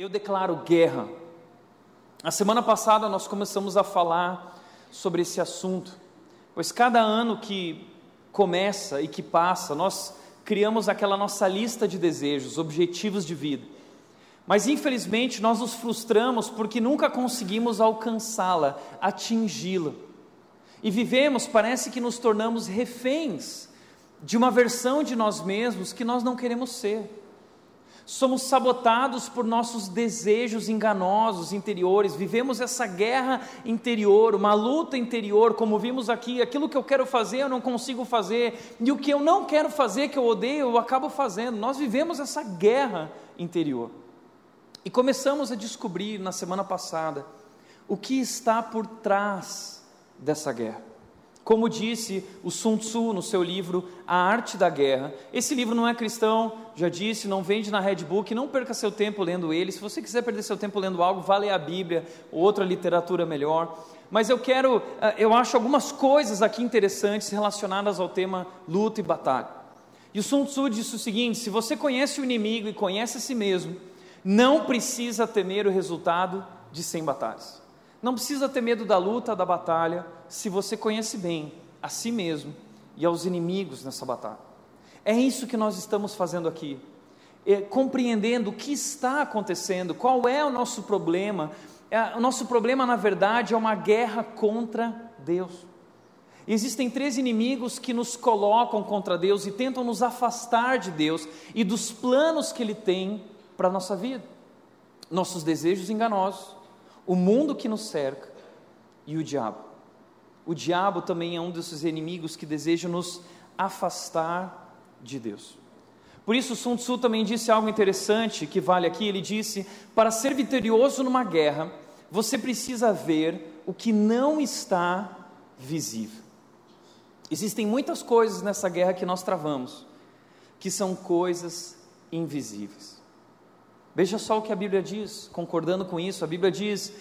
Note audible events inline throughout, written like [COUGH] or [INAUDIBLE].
Eu declaro guerra. A semana passada nós começamos a falar sobre esse assunto, pois cada ano que começa e que passa, nós criamos aquela nossa lista de desejos, objetivos de vida. Mas infelizmente nós nos frustramos porque nunca conseguimos alcançá-la, atingi-la. E vivemos, parece que nos tornamos reféns de uma versão de nós mesmos que nós não queremos ser somos sabotados por nossos desejos enganosos interiores, vivemos essa guerra interior, uma luta interior, como vimos aqui, aquilo que eu quero fazer eu não consigo fazer, e o que eu não quero fazer, que eu odeio, eu acabo fazendo. Nós vivemos essa guerra interior. E começamos a descobrir na semana passada o que está por trás dessa guerra. Como disse o Sun Tzu no seu livro A Arte da Guerra, esse livro não é cristão, já disse, não vende na Redbook, não perca seu tempo lendo ele. Se você quiser perder seu tempo lendo algo, vá ler a Bíblia, outra literatura melhor. Mas eu quero, eh, eu acho algumas coisas aqui interessantes relacionadas ao tema luta e batalha. E o Sun Tzu disse o seguinte: se você conhece o inimigo e conhece a si mesmo, não precisa temer o resultado de 100 batalhas. Não precisa ter medo da luta, da batalha, se você conhece bem a si mesmo e aos inimigos nessa batalha. É isso que nós estamos fazendo aqui, é, compreendendo o que está acontecendo, qual é o nosso problema. É, o nosso problema, na verdade, é uma guerra contra Deus. Existem três inimigos que nos colocam contra Deus e tentam nos afastar de Deus e dos planos que Ele tem para a nossa vida. Nossos desejos enganosos, o mundo que nos cerca e o diabo. O diabo também é um desses inimigos que deseja nos afastar de Deus. Por isso, Sun Tzu também disse algo interessante que vale aqui. Ele disse: para ser vitorioso numa guerra, você precisa ver o que não está visível. Existem muitas coisas nessa guerra que nós travamos, que são coisas invisíveis. Veja só o que a Bíblia diz, concordando com isso, a Bíblia diz: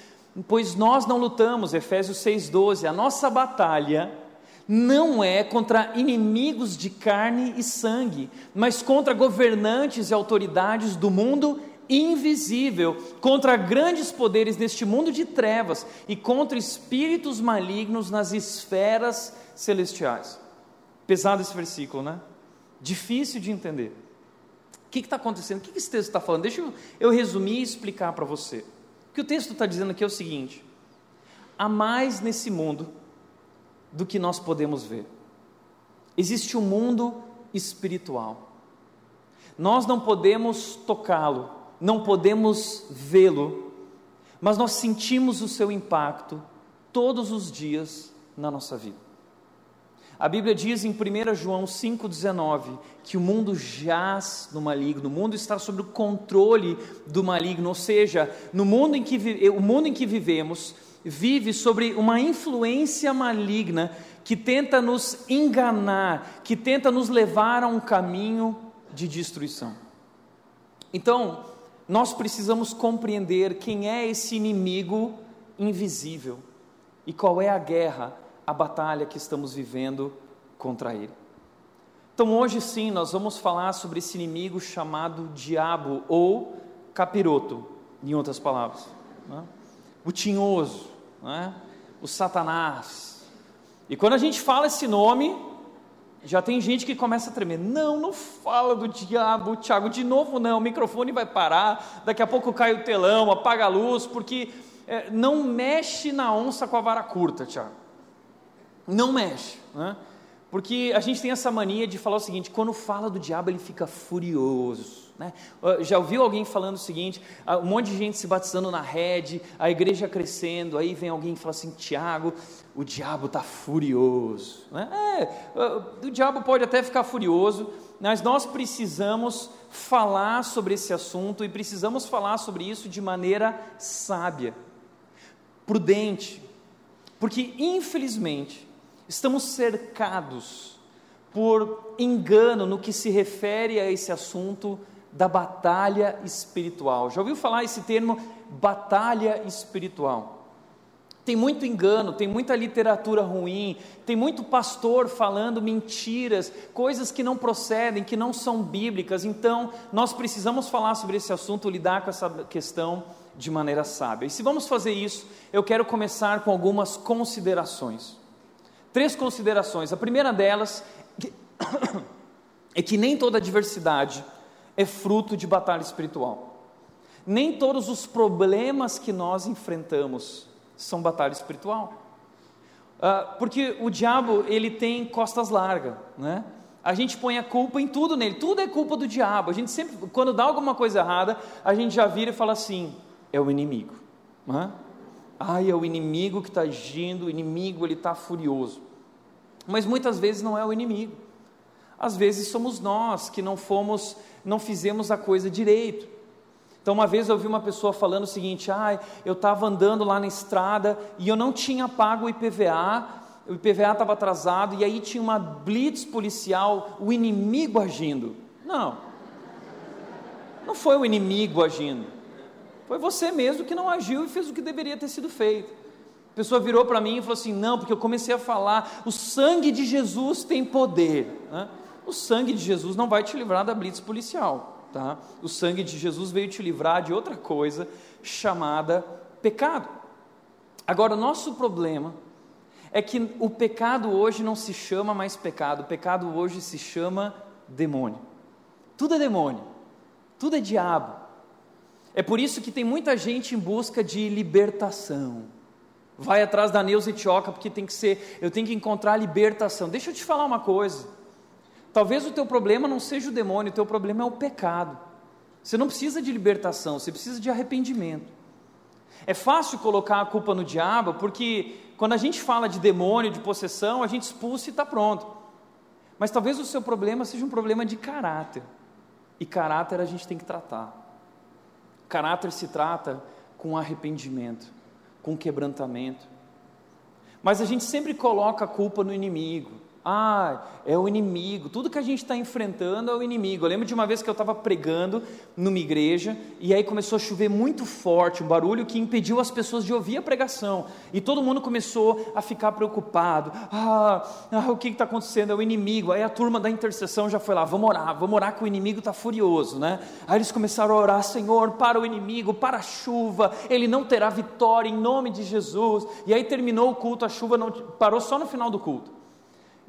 Pois nós não lutamos, Efésios 6,12, a nossa batalha não é contra inimigos de carne e sangue, mas contra governantes e autoridades do mundo invisível, contra grandes poderes neste mundo de trevas e contra espíritos malignos nas esferas celestiais. Pesado esse versículo, né? Difícil de entender. Que está acontecendo? O que esse texto está falando? Deixa eu, eu resumir e explicar para você. O que o texto está dizendo aqui é o seguinte: há mais nesse mundo do que nós podemos ver. Existe um mundo espiritual. Nós não podemos tocá-lo, não podemos vê-lo, mas nós sentimos o seu impacto todos os dias na nossa vida. A Bíblia diz em 1 João 5,19 que o mundo jaz no maligno, o mundo está sob o controle do maligno, ou seja, no mundo em que, o mundo em que vivemos vive sobre uma influência maligna que tenta nos enganar, que tenta nos levar a um caminho de destruição. Então, nós precisamos compreender quem é esse inimigo invisível e qual é a guerra a batalha que estamos vivendo contra ele. Então, hoje sim, nós vamos falar sobre esse inimigo chamado diabo ou capiroto, em outras palavras, né? o tinhoso, né? o satanás. E quando a gente fala esse nome, já tem gente que começa a tremer. Não, não fala do diabo, Tiago, de novo não, o microfone vai parar, daqui a pouco cai o telão, apaga a luz, porque é, não mexe na onça com a vara curta, Tiago. Não mexe, né? Porque a gente tem essa mania de falar o seguinte: quando fala do diabo, ele fica furioso. Né? Já ouviu alguém falando o seguinte: um monte de gente se batizando na rede, a igreja crescendo, aí vem alguém e fala assim: Tiago, o diabo está furioso. Né? É, o diabo pode até ficar furioso, mas nós precisamos falar sobre esse assunto e precisamos falar sobre isso de maneira sábia, prudente, porque infelizmente estamos cercados por engano no que se refere a esse assunto da batalha espiritual. Já ouviu falar esse termo batalha espiritual? Tem muito engano, tem muita literatura ruim, tem muito pastor falando mentiras, coisas que não procedem, que não são bíblicas. Então, nós precisamos falar sobre esse assunto, lidar com essa questão de maneira sábia. E se vamos fazer isso, eu quero começar com algumas considerações. Três considerações. A primeira delas [COUGHS] é que nem toda diversidade é fruto de batalha espiritual. Nem todos os problemas que nós enfrentamos são batalha espiritual. Uh, porque o diabo, ele tem costas largas, né? A gente põe a culpa em tudo nele, tudo é culpa do diabo. A gente sempre, quando dá alguma coisa errada, a gente já vira e fala assim: é o inimigo. Né? Ai, é o inimigo que está agindo, o inimigo ele está furioso. Mas muitas vezes não é o inimigo. Às vezes somos nós que não fomos não fizemos a coisa direito. Então, uma vez eu ouvi uma pessoa falando o seguinte: ah, eu estava andando lá na estrada e eu não tinha pago o IPVA, o IPVA estava atrasado, e aí tinha uma blitz policial, o inimigo agindo. Não, não foi o inimigo agindo, foi você mesmo que não agiu e fez o que deveria ter sido feito. Pessoa virou para mim e falou assim: não, porque eu comecei a falar, o sangue de Jesus tem poder. Né? o sangue de Jesus não vai te livrar da blitz policial, tá? O sangue de Jesus veio te livrar de outra coisa chamada pecado. Agora, o nosso problema é que o pecado hoje não se chama mais pecado, o pecado hoje se chama demônio. Tudo é demônio, tudo é diabo. É por isso que tem muita gente em busca de libertação. Vai atrás da Neuza Etioca porque tem que ser, eu tenho que encontrar libertação. Deixa eu te falar uma coisa. Talvez o teu problema não seja o demônio, o teu problema é o pecado. Você não precisa de libertação, você precisa de arrependimento. É fácil colocar a culpa no diabo, porque quando a gente fala de demônio, de possessão, a gente expulsa e está pronto. Mas talvez o seu problema seja um problema de caráter. E caráter a gente tem que tratar. Caráter se trata com arrependimento, com quebrantamento. Mas a gente sempre coloca a culpa no inimigo. Ah, é o inimigo. Tudo que a gente está enfrentando é o inimigo. Eu lembro de uma vez que eu estava pregando numa igreja e aí começou a chover muito forte, um barulho que impediu as pessoas de ouvir a pregação. E todo mundo começou a ficar preocupado. Ah, ah o que está acontecendo? É o inimigo. Aí a turma da intercessão já foi lá, vamos orar, vamos orar que o inimigo está furioso, né? Aí eles começaram a orar, Senhor, para o inimigo, para a chuva, ele não terá vitória em nome de Jesus. E aí terminou o culto, a chuva não parou só no final do culto.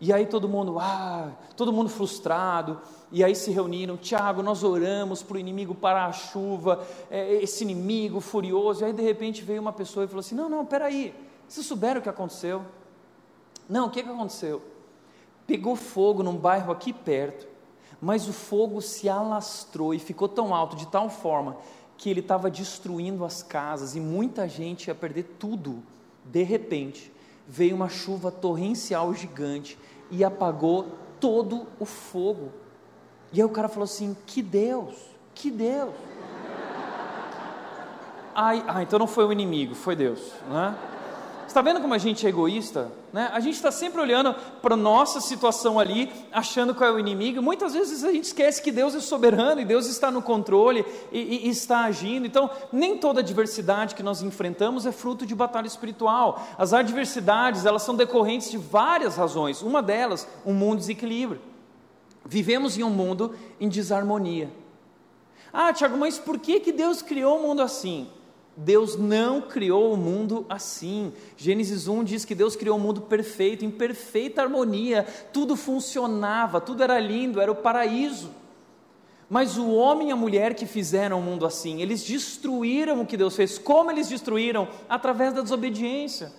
E aí todo mundo, ah, todo mundo frustrado, e aí se reuniram, Tiago, nós oramos para o inimigo parar a chuva, é, esse inimigo furioso, e aí de repente veio uma pessoa e falou assim, não, não, peraí, vocês souberam o que aconteceu? Não, o que, que aconteceu? Pegou fogo num bairro aqui perto, mas o fogo se alastrou e ficou tão alto, de tal forma, que ele estava destruindo as casas, e muita gente ia perder tudo, de repente, veio uma chuva torrencial gigante, e apagou todo o fogo. E aí o cara falou assim: Que Deus, que Deus. Ai, ah, então não foi o inimigo, foi Deus, né? Está vendo como a gente é egoísta? Né? A gente está sempre olhando para a nossa situação ali, achando qual é o inimigo. Muitas vezes a gente esquece que Deus é soberano e Deus está no controle e, e, e está agindo. Então, nem toda adversidade que nós enfrentamos é fruto de batalha espiritual. As adversidades, elas são decorrentes de várias razões. Uma delas, um mundo desequilíbrio. Vivemos em um mundo em desarmonia. Ah, Tiago, mas por que, que Deus criou o mundo assim? Deus não criou o mundo assim. Gênesis 1 diz que Deus criou o um mundo perfeito, em perfeita harmonia, tudo funcionava, tudo era lindo, era o paraíso. Mas o homem e a mulher que fizeram o mundo assim, eles destruíram o que Deus fez. Como eles destruíram? Através da desobediência.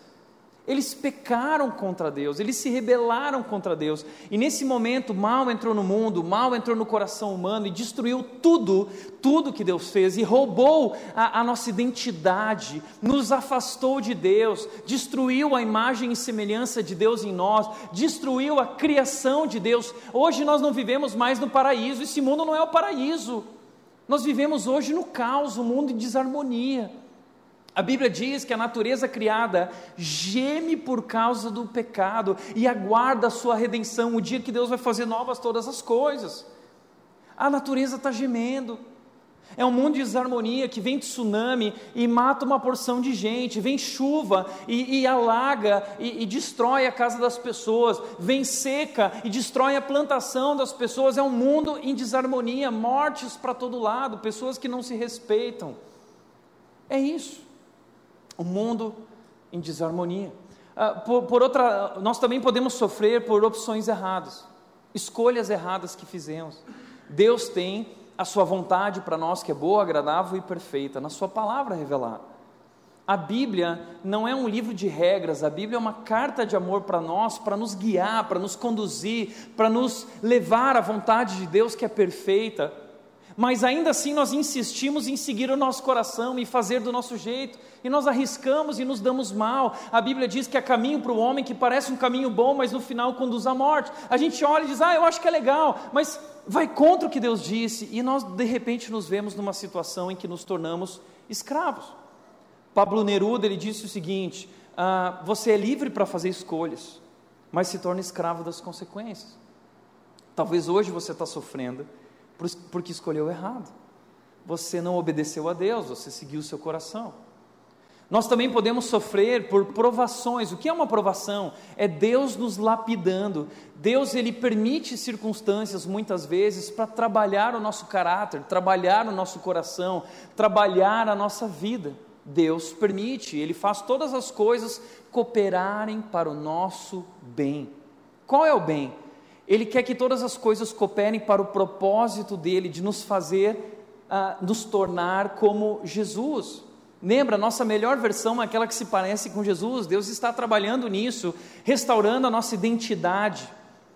Eles pecaram contra Deus, eles se rebelaram contra Deus. E nesse momento, mal entrou no mundo, mal entrou no coração humano e destruiu tudo, tudo que Deus fez e roubou a, a nossa identidade, nos afastou de Deus, destruiu a imagem e semelhança de Deus em nós, destruiu a criação de Deus. Hoje nós não vivemos mais no paraíso, esse mundo não é o paraíso. Nós vivemos hoje no caos, um mundo em desarmonia. A Bíblia diz que a natureza criada geme por causa do pecado e aguarda a sua redenção, o dia que Deus vai fazer novas todas as coisas. A natureza está gemendo. É um mundo de desarmonia que vem tsunami e mata uma porção de gente, vem chuva e, e alaga e, e destrói a casa das pessoas, vem seca e destrói a plantação das pessoas. É um mundo em desarmonia, mortes para todo lado, pessoas que não se respeitam. É isso o mundo em desarmonia. Ah, por, por, outra, nós também podemos sofrer por opções erradas, escolhas erradas que fizemos. Deus tem a sua vontade para nós que é boa, agradável e perfeita, na sua palavra revelada. A Bíblia não é um livro de regras, a Bíblia é uma carta de amor para nós, para nos guiar, para nos conduzir, para nos levar à vontade de Deus que é perfeita mas ainda assim nós insistimos em seguir o nosso coração e fazer do nosso jeito, e nós arriscamos e nos damos mal. A Bíblia diz que há caminho para o homem que parece um caminho bom, mas no final conduz à morte. A gente olha e diz, ah, eu acho que é legal, mas vai contra o que Deus disse, e nós de repente nos vemos numa situação em que nos tornamos escravos. Pablo Neruda ele disse o seguinte: ah, você é livre para fazer escolhas, mas se torna escravo das consequências. Talvez hoje você está sofrendo porque escolheu errado. Você não obedeceu a Deus, você seguiu o seu coração. Nós também podemos sofrer por provações. O que é uma provação? É Deus nos lapidando. Deus ele permite circunstâncias muitas vezes para trabalhar o nosso caráter, trabalhar o nosso coração, trabalhar a nossa vida. Deus permite, ele faz todas as coisas cooperarem para o nosso bem. Qual é o bem? Ele quer que todas as coisas cooperem para o propósito dele de nos fazer uh, nos tornar como Jesus. Lembra, nossa melhor versão é aquela que se parece com Jesus. Deus está trabalhando nisso, restaurando a nossa identidade,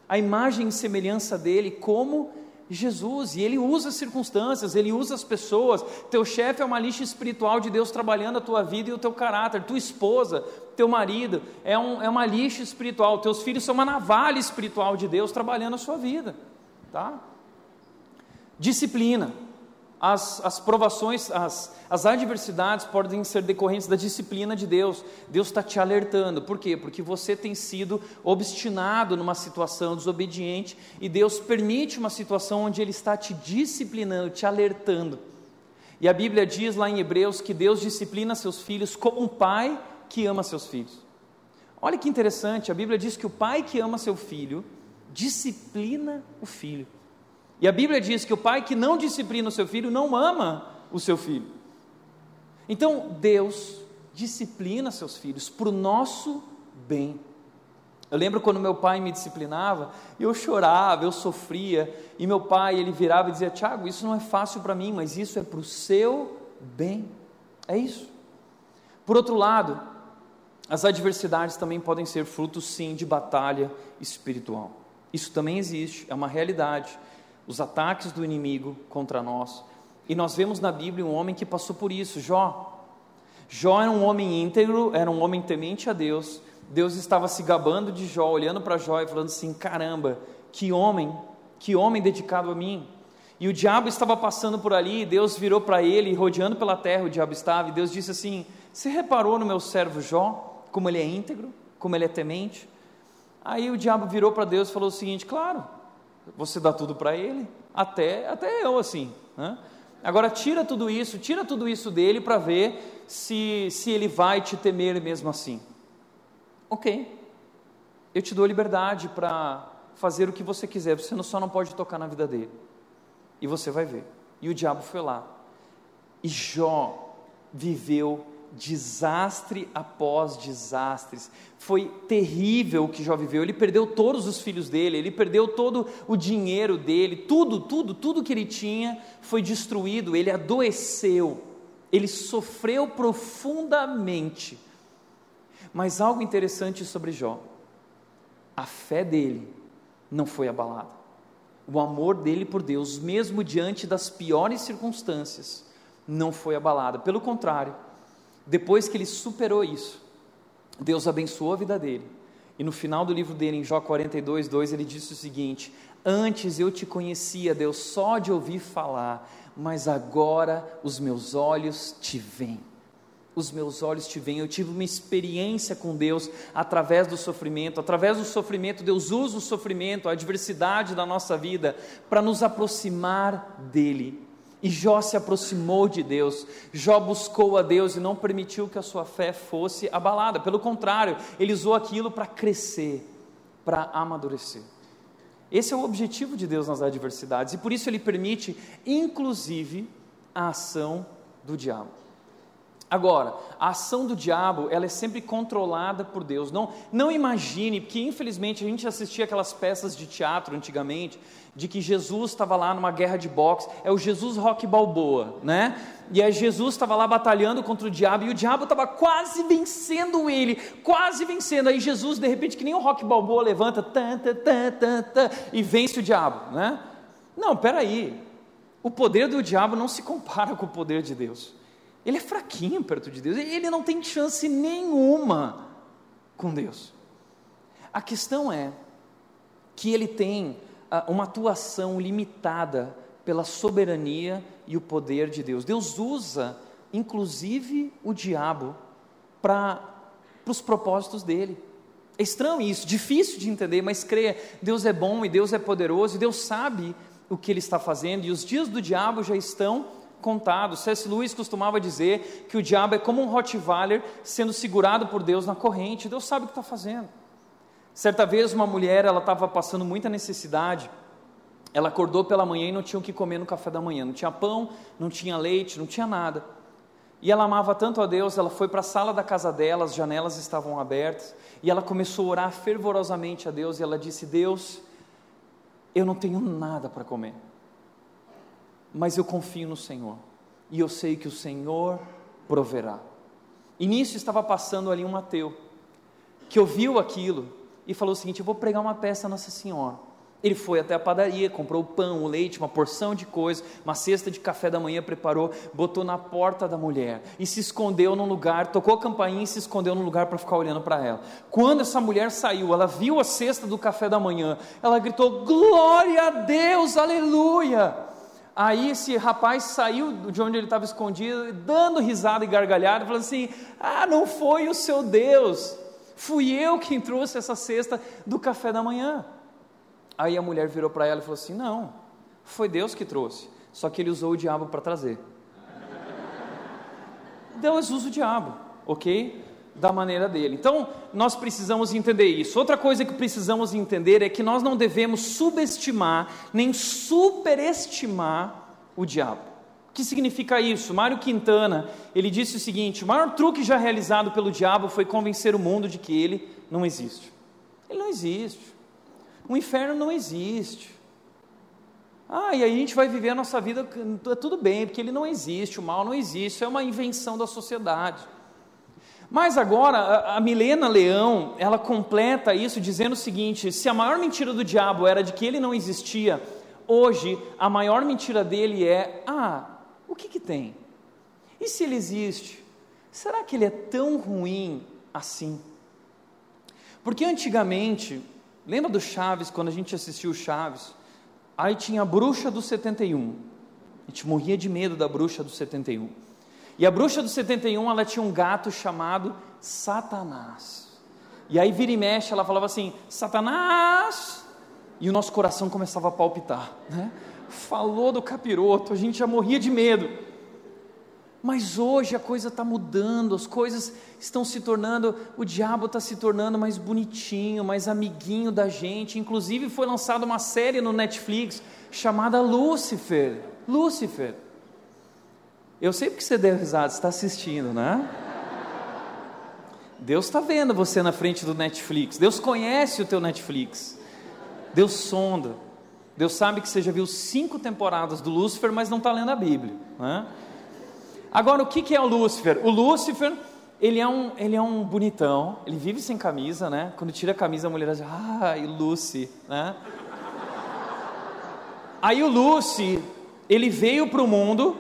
a imagem e semelhança dele como Jesus, e ele usa as circunstâncias, ele usa as pessoas. Teu chefe é uma lixa espiritual de Deus trabalhando a tua vida e o teu caráter. Tua esposa, teu marido é, um, é uma lixa espiritual. Teus filhos são uma navalha espiritual de Deus trabalhando a sua vida. Tá? Disciplina as, as provações, as, as adversidades podem ser decorrentes da disciplina de Deus. Deus está te alertando. Por quê? Porque você tem sido obstinado numa situação desobediente e Deus permite uma situação onde Ele está te disciplinando, te alertando. E a Bíblia diz lá em Hebreus que Deus disciplina seus filhos como um pai que ama seus filhos. Olha que interessante, a Bíblia diz que o pai que ama seu filho disciplina o filho. E a Bíblia diz que o pai que não disciplina o seu filho não ama o seu filho. Então, Deus disciplina seus filhos para o nosso bem. Eu lembro quando meu pai me disciplinava, eu chorava, eu sofria, e meu pai ele virava e dizia: Tiago, isso não é fácil para mim, mas isso é para o seu bem. É isso. Por outro lado, as adversidades também podem ser frutos, sim, de batalha espiritual. Isso também existe, é uma realidade os ataques do inimigo contra nós. E nós vemos na Bíblia um homem que passou por isso, Jó. Jó era um homem íntegro, era um homem temente a Deus. Deus estava se gabando de Jó, olhando para Jó e falando assim: caramba, que homem, que homem dedicado a mim. E o diabo estava passando por ali, e Deus virou para ele, rodeando pela terra, o diabo estava, e Deus disse assim: Você reparou no meu servo Jó, como ele é íntegro, como ele é temente? Aí o diabo virou para Deus e falou o seguinte: Claro, você dá tudo para ele, até, até eu assim. Né? Agora tira tudo isso, tira tudo isso dele para ver se, se ele vai te temer mesmo assim. Ok, eu te dou liberdade para fazer o que você quiser, você só não pode tocar na vida dele. E você vai ver. E o diabo foi lá. E Jó viveu desastre após desastres. Foi terrível o que Jó viveu. Ele perdeu todos os filhos dele, ele perdeu todo o dinheiro dele, tudo, tudo, tudo que ele tinha foi destruído. Ele adoeceu, ele sofreu profundamente. Mas algo interessante sobre Jó: a fé dele não foi abalada. O amor dele por Deus, mesmo diante das piores circunstâncias, não foi abalada. Pelo contrário, depois que ele superou isso, Deus abençoou a vida dele. E no final do livro dele, em Jó 42, 2, ele disse o seguinte: Antes eu te conhecia, Deus, só de ouvir falar, mas agora os meus olhos te veem. Os meus olhos te veem. Eu tive uma experiência com Deus através do sofrimento. Através do sofrimento, Deus usa o sofrimento, a adversidade da nossa vida, para nos aproximar dEle. E Jó se aproximou de Deus, Jó buscou a Deus e não permitiu que a sua fé fosse abalada, pelo contrário, ele usou aquilo para crescer, para amadurecer. Esse é o objetivo de Deus nas adversidades e por isso ele permite, inclusive, a ação do diabo. Agora, a ação do diabo, ela é sempre controlada por Deus. Não, não imagine, porque infelizmente a gente assistia aquelas peças de teatro antigamente, de que Jesus estava lá numa guerra de boxe, é o Jesus Rock Balboa, né? E aí Jesus estava lá batalhando contra o diabo e o diabo estava quase vencendo ele, quase vencendo. Aí Jesus, de repente, que nem o Rock Balboa levanta tan, tan, tan, tan, e vence o diabo, né? Não, peraí. O poder do diabo não se compara com o poder de Deus. Ele é fraquinho perto de Deus, ele não tem chance nenhuma com Deus. A questão é que ele tem uh, uma atuação limitada pela soberania e o poder de Deus. Deus usa, inclusive, o diabo para os propósitos dele. É estranho isso, difícil de entender, mas creia, Deus é bom e Deus é poderoso, e Deus sabe o que Ele está fazendo, e os dias do diabo já estão contado. C.S. Lewis costumava dizer que o diabo é como um Rottweiler sendo segurado por Deus na corrente. Deus sabe o que está fazendo. Certa vez uma mulher, ela estava passando muita necessidade. Ela acordou pela manhã e não tinha o que comer no café da manhã. Não tinha pão, não tinha leite, não tinha nada. E ela amava tanto a Deus, ela foi para a sala da casa dela, as janelas estavam abertas, e ela começou a orar fervorosamente a Deus, e ela disse: Deus, eu não tenho nada para comer mas eu confio no Senhor, e eu sei que o Senhor proverá. E nisso estava passando ali um ateu, que ouviu aquilo e falou o seguinte: Eu vou pregar uma peça a Nossa Senhora. Ele foi até a padaria, comprou o pão, o leite, uma porção de coisas, uma cesta de café da manhã, preparou, botou na porta da mulher e se escondeu num lugar, tocou a campainha e se escondeu num lugar para ficar olhando para ela. Quando essa mulher saiu, ela viu a cesta do café da manhã, ela gritou: Glória a Deus, aleluia! Aí esse rapaz saiu de onde ele estava escondido, dando risada e gargalhada, falando assim: Ah, não foi o seu Deus, fui eu quem trouxe essa cesta do café da manhã. Aí a mulher virou para ela e falou assim: Não, foi Deus que trouxe, só que ele usou o diabo para trazer. [LAUGHS] Deus usa o diabo, ok? Da maneira dele. Então, nós precisamos entender isso. Outra coisa que precisamos entender é que nós não devemos subestimar nem superestimar o diabo. O que significa isso? Mário Quintana, ele disse o seguinte: o maior truque já realizado pelo diabo foi convencer o mundo de que ele não existe. Ele não existe. O inferno não existe. Ah, e aí a gente vai viver a nossa vida tudo bem, porque ele não existe, o mal não existe, é uma invenção da sociedade. Mas agora, a, Milena Leão, ela completa isso dizendo o seguinte: se a maior mentira do diabo era de que ele não existia, hoje a maior mentira dele é: ah, o que, que tem? E se ele existe? Será que ele é tão ruim assim? Porque antigamente, lembra do Chaves, quando a gente assistiu o Chaves? Aí tinha a bruxa do 71. A gente morria de medo da bruxa do 71. E a bruxa do 71, ela tinha um gato chamado Satanás. E aí vira e mexe, ela falava assim: Satanás! E o nosso coração começava a palpitar, né? Falou do capiroto, a gente já morria de medo. Mas hoje a coisa está mudando, as coisas estão se tornando, o diabo está se tornando mais bonitinho, mais amiguinho da gente. Inclusive foi lançada uma série no Netflix chamada Lúcifer. Lúcifer. Eu sei porque você deu risada, você está assistindo, né? Deus está vendo você na frente do Netflix. Deus conhece o teu Netflix. Deus sonda. Deus sabe que você já viu cinco temporadas do Lúcifer, mas não está lendo a Bíblia. Né? Agora, o que, que é o Lúcifer? O Lúcifer, ele é um, ele é um bonitão, ele vive sem camisa, né? Quando tira a camisa, a mulher diz, ai, Lucy, né? Aí o Lucy, ele veio para o mundo,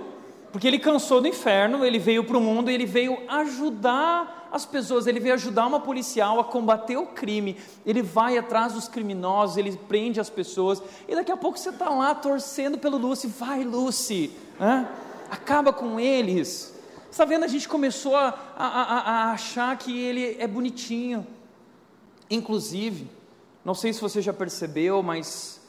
porque ele cansou do inferno, ele veio para o mundo e ele veio ajudar as pessoas, ele veio ajudar uma policial a combater o crime, ele vai atrás dos criminosos, ele prende as pessoas, e daqui a pouco você está lá torcendo pelo Lucy, vai Lucy, né? acaba com eles. Está vendo? A gente começou a, a, a, a achar que ele é bonitinho. Inclusive, não sei se você já percebeu, mas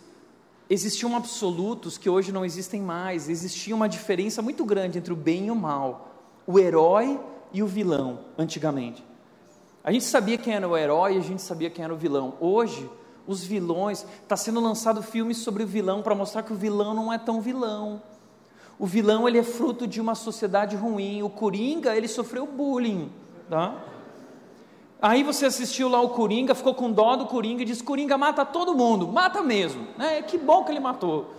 existiam absolutos que hoje não existem mais. Existia uma diferença muito grande entre o bem e o mal, o herói e o vilão, antigamente. A gente sabia quem era o herói e a gente sabia quem era o vilão. Hoje, os vilões, está sendo lançado filmes sobre o vilão para mostrar que o vilão não é tão vilão. O vilão ele é fruto de uma sociedade ruim. O Coringa ele sofreu bullying, tá? Aí você assistiu lá o Coringa, ficou com dó do Coringa e disse: Coringa mata todo mundo, mata mesmo. Né? Que bom que ele matou.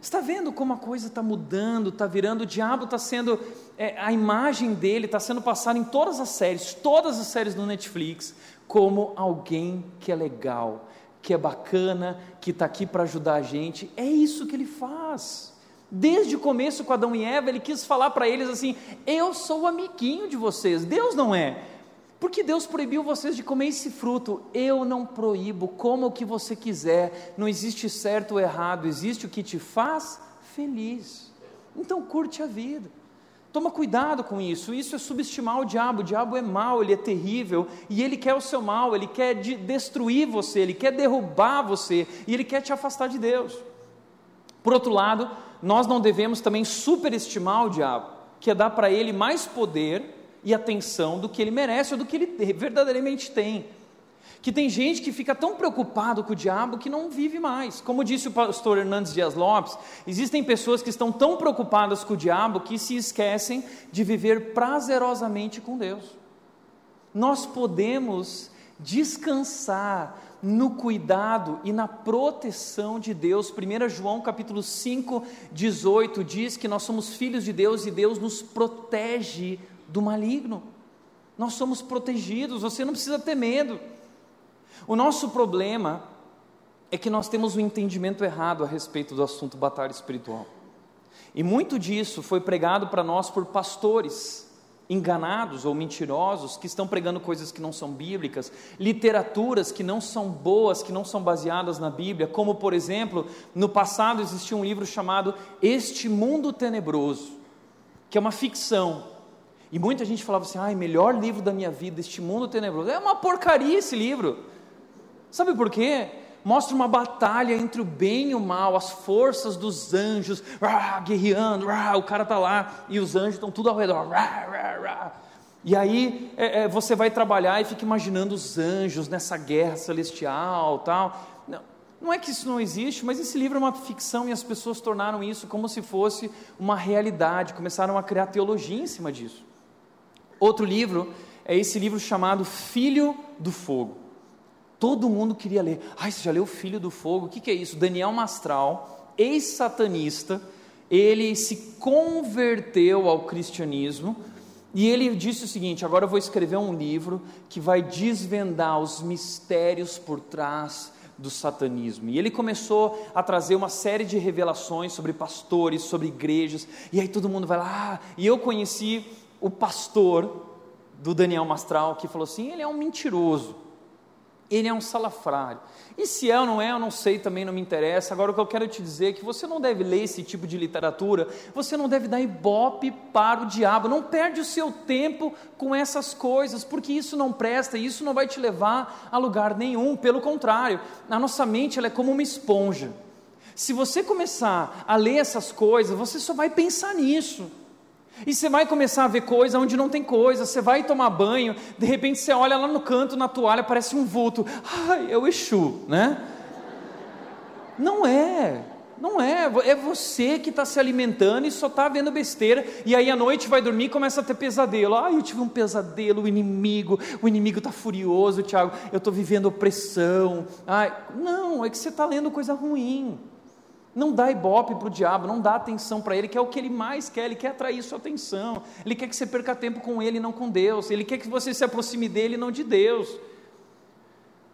Está vendo como a coisa está mudando, está virando, o diabo está sendo, é, a imagem dele está sendo passada em todas as séries, todas as séries do Netflix, como alguém que é legal, que é bacana, que está aqui para ajudar a gente. É isso que ele faz. Desde o começo com Adão e Eva, ele quis falar para eles assim: Eu sou o amiguinho de vocês, Deus não é. Porque Deus proibiu vocês de comer esse fruto? Eu não proíbo, coma o que você quiser, não existe certo ou errado, existe o que te faz feliz. Então curte a vida. Toma cuidado com isso, isso é subestimar o diabo. O diabo é mau, ele é terrível e ele quer o seu mal, ele quer de destruir você, ele quer derrubar você e ele quer te afastar de Deus. Por outro lado, nós não devemos também superestimar o diabo, que é dar para ele mais poder e atenção do que ele merece ou do que ele verdadeiramente tem. Que tem gente que fica tão preocupado com o diabo que não vive mais. Como disse o pastor Hernandes Dias Lopes, existem pessoas que estão tão preocupadas com o diabo que se esquecem de viver prazerosamente com Deus. Nós podemos descansar no cuidado e na proteção de Deus. 1 João capítulo 5, 18 diz que nós somos filhos de Deus e Deus nos protege do maligno. Nós somos protegidos, você não precisa ter medo. O nosso problema é que nós temos um entendimento errado a respeito do assunto batalha espiritual. E muito disso foi pregado para nós por pastores enganados ou mentirosos que estão pregando coisas que não são bíblicas, literaturas que não são boas, que não são baseadas na Bíblia, como por exemplo, no passado existia um livro chamado Este Mundo Tenebroso, que é uma ficção e muita gente falava assim: ai, melhor livro da minha vida, Este Mundo Tenebroso. É uma porcaria esse livro. Sabe por quê? Mostra uma batalha entre o bem e o mal, as forças dos anjos, rah, guerreando, rah, o cara está lá e os anjos estão tudo ao redor. Rah, e aí é, é, você vai trabalhar e fica imaginando os anjos nessa guerra celestial, tal. Não, não é que isso não existe, mas esse livro é uma ficção e as pessoas tornaram isso como se fosse uma realidade, começaram a criar teologia em cima disso. Outro livro é esse livro chamado Filho do Fogo. Todo mundo queria ler. Ai, você já leu Filho do Fogo? O que, que é isso? Daniel Mastral, ex-satanista, ele se converteu ao cristianismo e ele disse o seguinte: agora eu vou escrever um livro que vai desvendar os mistérios por trás do satanismo. E ele começou a trazer uma série de revelações sobre pastores, sobre igrejas, e aí todo mundo vai lá. Ah, e eu conheci o pastor do Daniel Mastral que falou assim: ele é um mentiroso, ele é um salafrário. E se é ou não é, eu não sei, também não me interessa. Agora o que eu quero te dizer é que você não deve ler esse tipo de literatura, você não deve dar ibope para o diabo, não perde o seu tempo com essas coisas, porque isso não presta, isso não vai te levar a lugar nenhum, pelo contrário, a nossa mente ela é como uma esponja. Se você começar a ler essas coisas, você só vai pensar nisso. E você vai começar a ver coisa onde não tem coisa, você vai tomar banho, de repente você olha lá no canto, na toalha, parece um vulto. Ai, é o Exu, né? Não é, não é, é você que está se alimentando e só está vendo besteira, e aí à noite vai dormir e começa a ter pesadelo. Ai, eu tive um pesadelo, o inimigo, o inimigo está furioso, Tiago, eu estou vivendo opressão. Ai, não, é que você está lendo coisa ruim. Não dá ibope para o diabo, não dá atenção para ele, que é o que ele mais quer, ele quer atrair sua atenção, ele quer que você perca tempo com ele, não com Deus, ele quer que você se aproxime dele, não de Deus.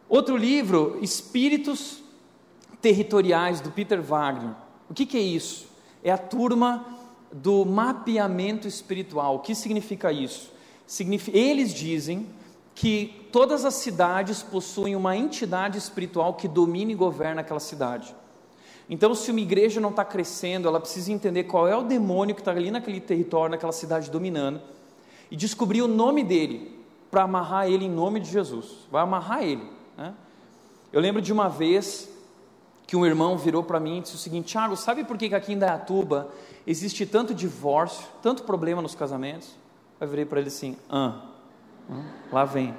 Outro livro, Espíritos Territoriais, do Peter Wagner. O que, que é isso? É a turma do mapeamento espiritual. O que significa isso? Eles dizem que todas as cidades possuem uma entidade espiritual que domina e governa aquela cidade. Então, se uma igreja não está crescendo, ela precisa entender qual é o demônio que está ali naquele território, naquela cidade dominando, e descobrir o nome dele, para amarrar ele em nome de Jesus. Vai amarrar ele. Né? Eu lembro de uma vez que um irmão virou para mim e disse o seguinte: Tiago, sabe por que aqui em Dayatuba existe tanto divórcio, tanto problema nos casamentos? Eu virei para ele assim: ah, lá vem.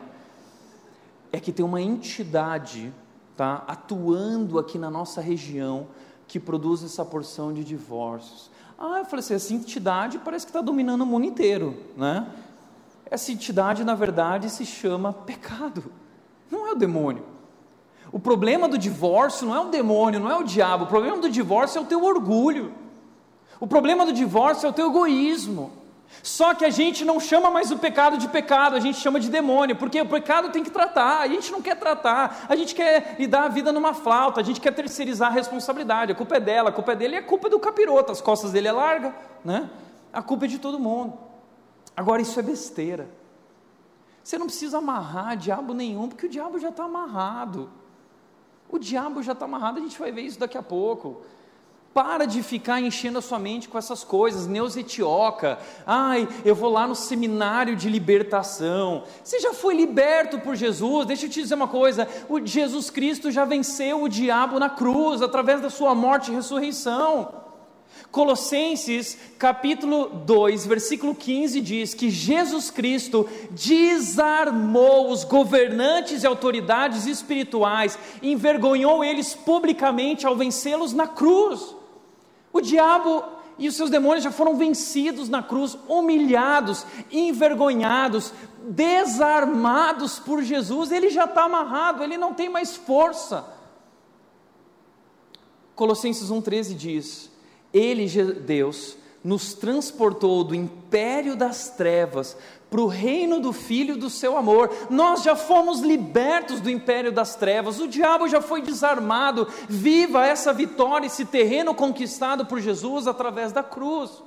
É que tem uma entidade tá, atuando aqui na nossa região que produz essa porção de divórcios. Ah, eu falei assim, essa entidade parece que está dominando o mundo inteiro, né? Essa entidade, na verdade, se chama pecado, não é o demônio. O problema do divórcio não é o demônio, não é o diabo, o problema do divórcio é o teu orgulho, o problema do divórcio é o teu egoísmo, só que a gente não chama mais o pecado de pecado, a gente chama de demônio, porque o pecado tem que tratar, a gente não quer tratar, a gente quer lhe dar a vida numa flauta, a gente quer terceirizar a responsabilidade, a culpa é dela, a culpa é dele e a culpa é do capiroto, as costas dele é larga, né? A culpa é de todo mundo. Agora isso é besteira. Você não precisa amarrar diabo nenhum, porque o diabo já está amarrado. O diabo já está amarrado, a gente vai ver isso daqui a pouco. Para de ficar enchendo a sua mente com essas coisas, Etioca. ai, eu vou lá no seminário de libertação. Você já foi liberto por Jesus? Deixa eu te dizer uma coisa: o Jesus Cristo já venceu o diabo na cruz, através da sua morte e ressurreição. Colossenses capítulo 2, versículo 15 diz que Jesus Cristo desarmou os governantes e autoridades espirituais, envergonhou eles publicamente ao vencê-los na cruz. O diabo e os seus demônios já foram vencidos na cruz, humilhados, envergonhados, desarmados por Jesus. Ele já está amarrado, ele não tem mais força. Colossenses 1,13 diz: Ele, Deus, nos transportou do império das trevas para o reino do Filho do seu amor. Nós já fomos libertos do império das trevas, o diabo já foi desarmado. Viva essa vitória, esse terreno conquistado por Jesus através da cruz.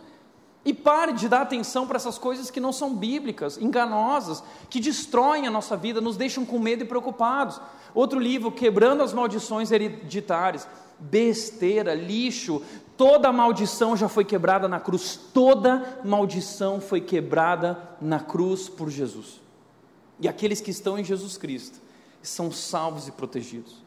E pare de dar atenção para essas coisas que não são bíblicas, enganosas, que destroem a nossa vida, nos deixam com medo e preocupados. Outro livro, Quebrando as Maldições Hereditárias. Besteira, lixo, toda maldição já foi quebrada na cruz, toda maldição foi quebrada na cruz por Jesus. E aqueles que estão em Jesus Cristo são salvos e protegidos.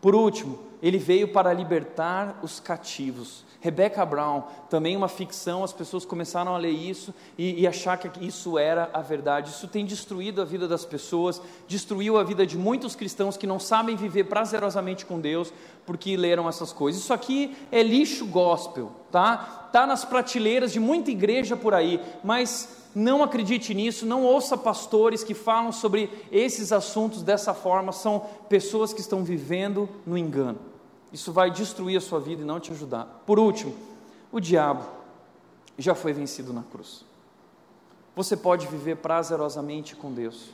Por último, ele veio para libertar os cativos. Rebecca Brown, também uma ficção, as pessoas começaram a ler isso e, e, achar que isso era a verdade. Isso tem destruído a vida das pessoas, destruiu a vida de muitos cristãos que não sabem viver prazerosamente com Deus porque leram essas coisas. Isso aqui é lixo gospel, tá? Tá nas prateleiras de muita igreja por aí, mas não acredite nisso, não ouça pastores que falam sobre esses assuntos dessa forma, são pessoas que estão vivendo no engano. Isso vai destruir a sua vida e não te ajudar. Por último, o diabo já foi vencido na cruz. Você pode viver prazerosamente com Deus,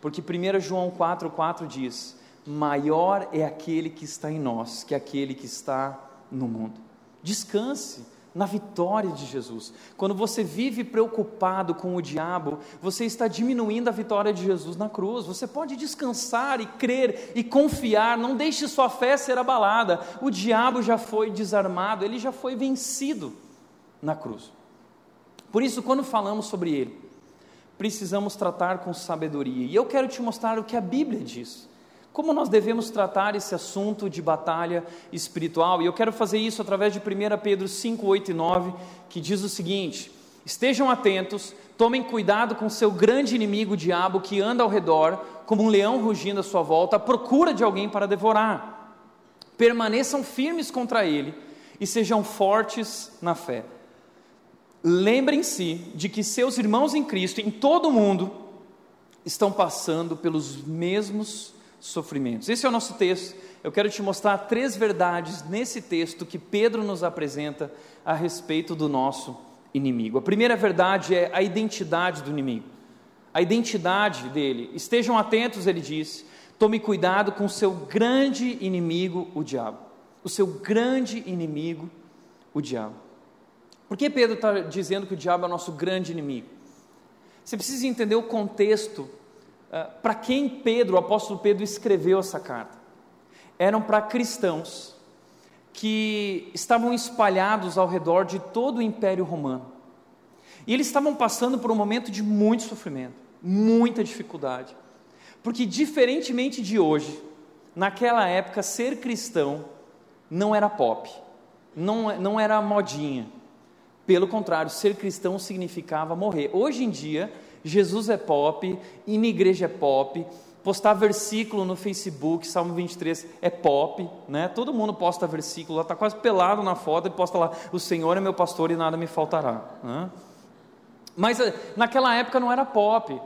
porque 1 João 4,4 diz: Maior é aquele que está em nós que aquele que está no mundo. Descanse na vitória de Jesus. Quando você vive preocupado com o diabo, você está diminuindo a vitória de Jesus na cruz. Você pode descansar e crer e confiar, não deixe sua fé ser abalada. O diabo já foi desarmado, ele já foi vencido na cruz. Por isso, quando falamos sobre ele, precisamos tratar com sabedoria. E eu quero te mostrar o que a Bíblia diz. Como nós devemos tratar esse assunto de batalha espiritual? E eu quero fazer isso através de 1 Pedro 5, 8 e 9, que diz o seguinte: Estejam atentos, tomem cuidado com seu grande inimigo, o diabo, que anda ao redor, como um leão rugindo à sua volta, à procura de alguém para devorar. Permaneçam firmes contra ele e sejam fortes na fé. Lembrem-se de que seus irmãos em Cristo, em todo o mundo, estão passando pelos mesmos sofrimentos. Esse é o nosso texto. Eu quero te mostrar três verdades nesse texto que Pedro nos apresenta a respeito do nosso inimigo. A primeira verdade é a identidade do inimigo. A identidade dele. Estejam atentos, ele disse. Tome cuidado com o seu grande inimigo, o diabo. O seu grande inimigo, o diabo. Por que Pedro está dizendo que o diabo é o nosso grande inimigo? Você precisa entender o contexto para quem Pedro, o apóstolo Pedro, escreveu essa carta. Eram para cristãos que estavam espalhados ao redor de todo o Império Romano. E eles estavam passando por um momento de muito sofrimento, muita dificuldade. Porque, diferentemente de hoje, naquela época, ser cristão não era pop, não, não era modinha. Pelo contrário, ser cristão significava morrer. Hoje em dia, Jesus é pop, ir na igreja é pop, postar versículo no Facebook, Salmo 23 é pop, né? Todo mundo posta versículo, está quase pelado na foto e posta lá: O Senhor é meu pastor e nada me faltará. Né? Mas eh, naquela época não era pop.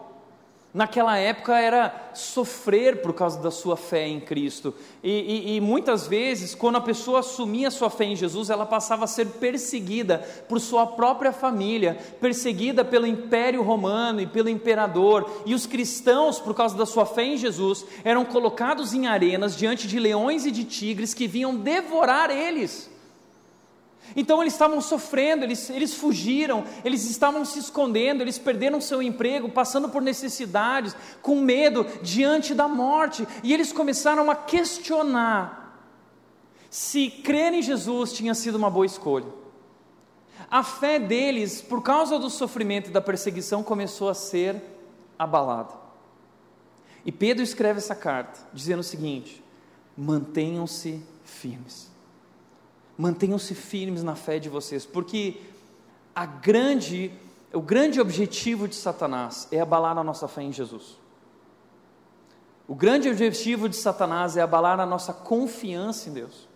Naquela época era sofrer por causa da sua fé em Cristo. E, e, e, muitas vezes, quando a pessoa assumia sua fé em Jesus, ela passava a ser perseguida por sua própria família, perseguida pelo Império Romano e pelo imperador. E os cristãos, por causa da sua fé em Jesus, eram colocados em arenas diante de leões e de tigres que vinham devorar eles. Então eles estavam sofrendo, eles, eles fugiram, eles estavam se escondendo, eles perderam seu emprego, passando por necessidades, com medo diante da morte, e eles começaram a questionar se crer em Jesus tinha sido uma boa escolha. A fé deles, por causa do sofrimento e da perseguição, começou a ser abalada. E Pedro escreve essa carta, dizendo o seguinte: mantenham-se firmes mantenham-se firmes na fé de vocês, porque a grande, o grande objetivo de Satanás é abalar a nossa fé em Jesus. O grande objetivo de Satanás é abalar a nossa confiança em Deus.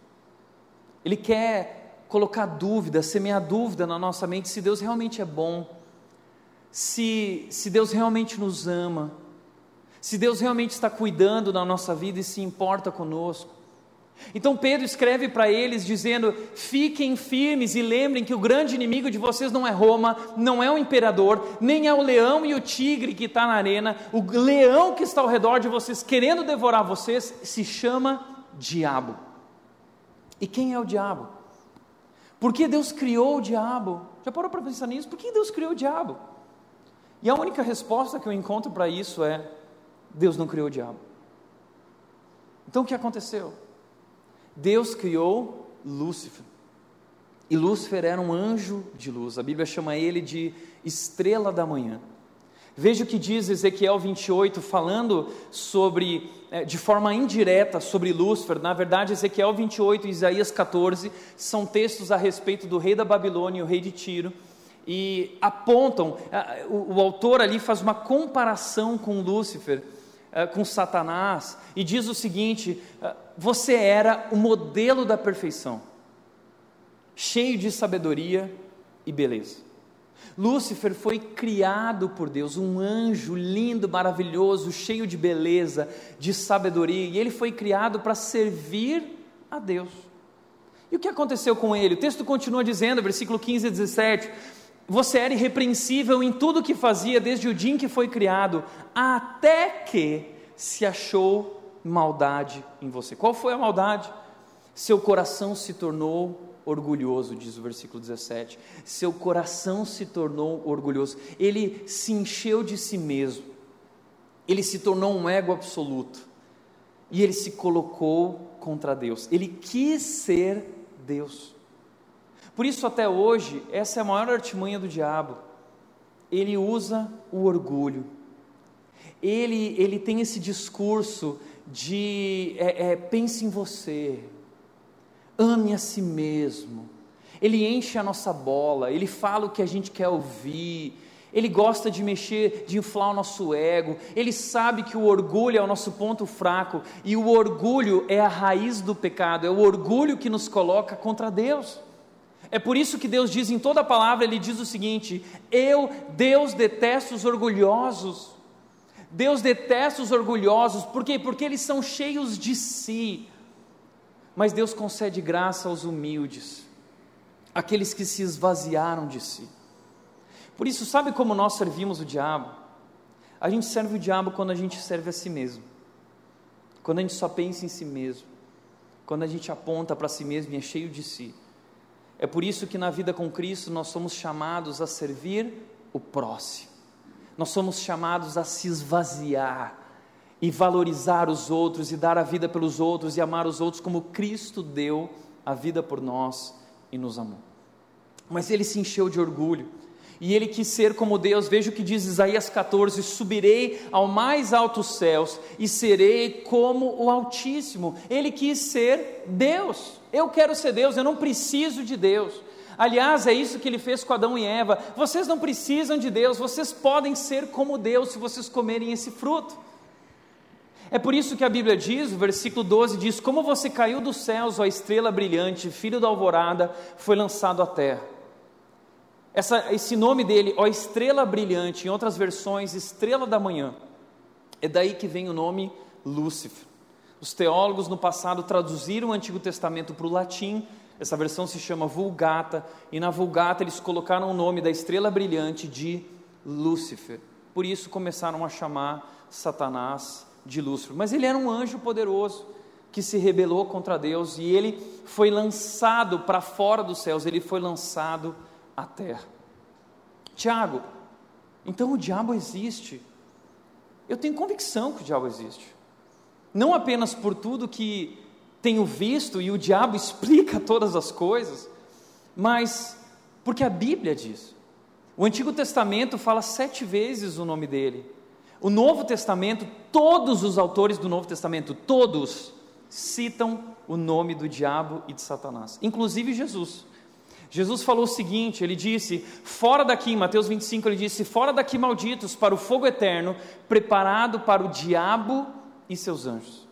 Ele quer colocar dúvida, semear dúvida na nossa mente se Deus realmente é bom, se, se Deus realmente nos ama, se Deus realmente está cuidando da nossa vida e se importa conosco. Então Pedro escreve para eles dizendo: fiquem firmes e lembrem que o grande inimigo de vocês não é Roma, não é o imperador, nem é o leão e o tigre que está na arena, o leão que está ao redor de vocês querendo devorar vocês se chama diabo. E quem é o diabo? Por que Deus criou o diabo? Já parou para pensar nisso? Por que Deus criou o diabo? E a única resposta que eu encontro para isso é: Deus não criou o diabo. Então o que aconteceu? Deus criou Lúcifer. E Lúcifer era um anjo de luz. A Bíblia chama ele de estrela da manhã. Veja o que diz Ezequiel 28, falando sobre, eh, de forma indireta, sobre Lúcifer. Na verdade, Ezequiel 28 e Isaías 14 são textos a respeito do rei da Babilônia e o rei de Tiro. E apontam, eh, o, o autor ali faz uma comparação com Lúcifer eh, com Satanás e diz o seguinte: eh, você era o modelo da perfeição, cheio de sabedoria e beleza. Lúcifer foi criado por Deus, um anjo lindo, maravilhoso, cheio de beleza, de sabedoria, e ele foi criado para servir a Deus. E o que aconteceu com ele? O texto continua dizendo, versículo 15 e 17: você era irrepreensível em tudo que fazia desde o dia em que foi criado, até que se achou maldade em você. Qual foi a maldade? Seu coração se tornou orgulhoso, diz o versículo 17. Seu coração se tornou orgulhoso. Ele se encheu de si mesmo. Ele se tornou um ego absoluto. E ele se colocou contra Deus. Ele quis ser Deus. Por isso, até hoje, essa é a maior artimanha do diabo. Ele usa o orgulho. Ele, ele tem esse discurso de é, é, pense em você, ame a si mesmo. Ele enche a nossa bola, ele fala o que a gente quer ouvir, ele gosta de mexer, de inflar o nosso ego, ele sabe que o orgulho é o nosso ponto fraco, e o orgulho é a raiz do pecado, é o orgulho que nos coloca contra Deus. É por isso que Deus diz em toda a palavra, Ele diz o seguinte: Eu, Deus, detesto os orgulhosos, Deus detesta os orgulhosos, por quê? Porque eles são cheios de si. Mas Deus concede graça aos humildes, aqueles que se esvaziaram de si. Por isso, sabe como nós servimos o diabo? A gente serve o diabo quando a gente serve a si mesmo, quando a gente só pensa em si mesmo, quando a gente aponta para si mesmo e é cheio de si. É por isso que na vida com Cristo nós somos chamados a servir o próximo, nós somos chamados a se esvaziar e valorizar os outros e dar a vida pelos outros e amar os outros como Cristo deu a vida por nós e nos amou. Mas ele se encheu de orgulho e ele quis ser como Deus. Veja o que diz Isaías 14: Subirei ao mais altos céus e serei como o Altíssimo. Ele quis ser Deus. Eu quero ser Deus, eu não preciso de Deus. Aliás, é isso que ele fez com Adão e Eva. Vocês não precisam de Deus, vocês podem ser como Deus se vocês comerem esse fruto. É por isso que a Bíblia diz, o versículo 12 diz: Como você caiu dos céus, ó estrela brilhante, filho da alvorada, foi lançado à terra. Essa, esse nome dele, ó estrela brilhante, em outras versões, estrela da manhã, é daí que vem o nome Lúcifer. Os teólogos no passado traduziram o Antigo Testamento para o latim, essa versão se chama Vulgata, e na Vulgata eles colocaram o nome da estrela brilhante de Lúcifer. Por isso começaram a chamar Satanás de Lúcifer. Mas ele era um anjo poderoso que se rebelou contra Deus e ele foi lançado para fora dos céus, ele foi lançado a terra. Tiago, então o diabo existe. Eu tenho convicção que o diabo existe. Não apenas por tudo que tenho visto e o diabo [LAUGHS] explica todas as coisas, mas porque a Bíblia diz. O Antigo Testamento fala sete vezes o nome dele. O Novo Testamento, todos os autores do Novo Testamento, todos, citam o nome do diabo e de Satanás, inclusive Jesus. Jesus falou o seguinte: ele disse, fora daqui, em Mateus 25, ele disse: fora daqui, malditos, para o fogo eterno, preparado para o diabo e seus anjos.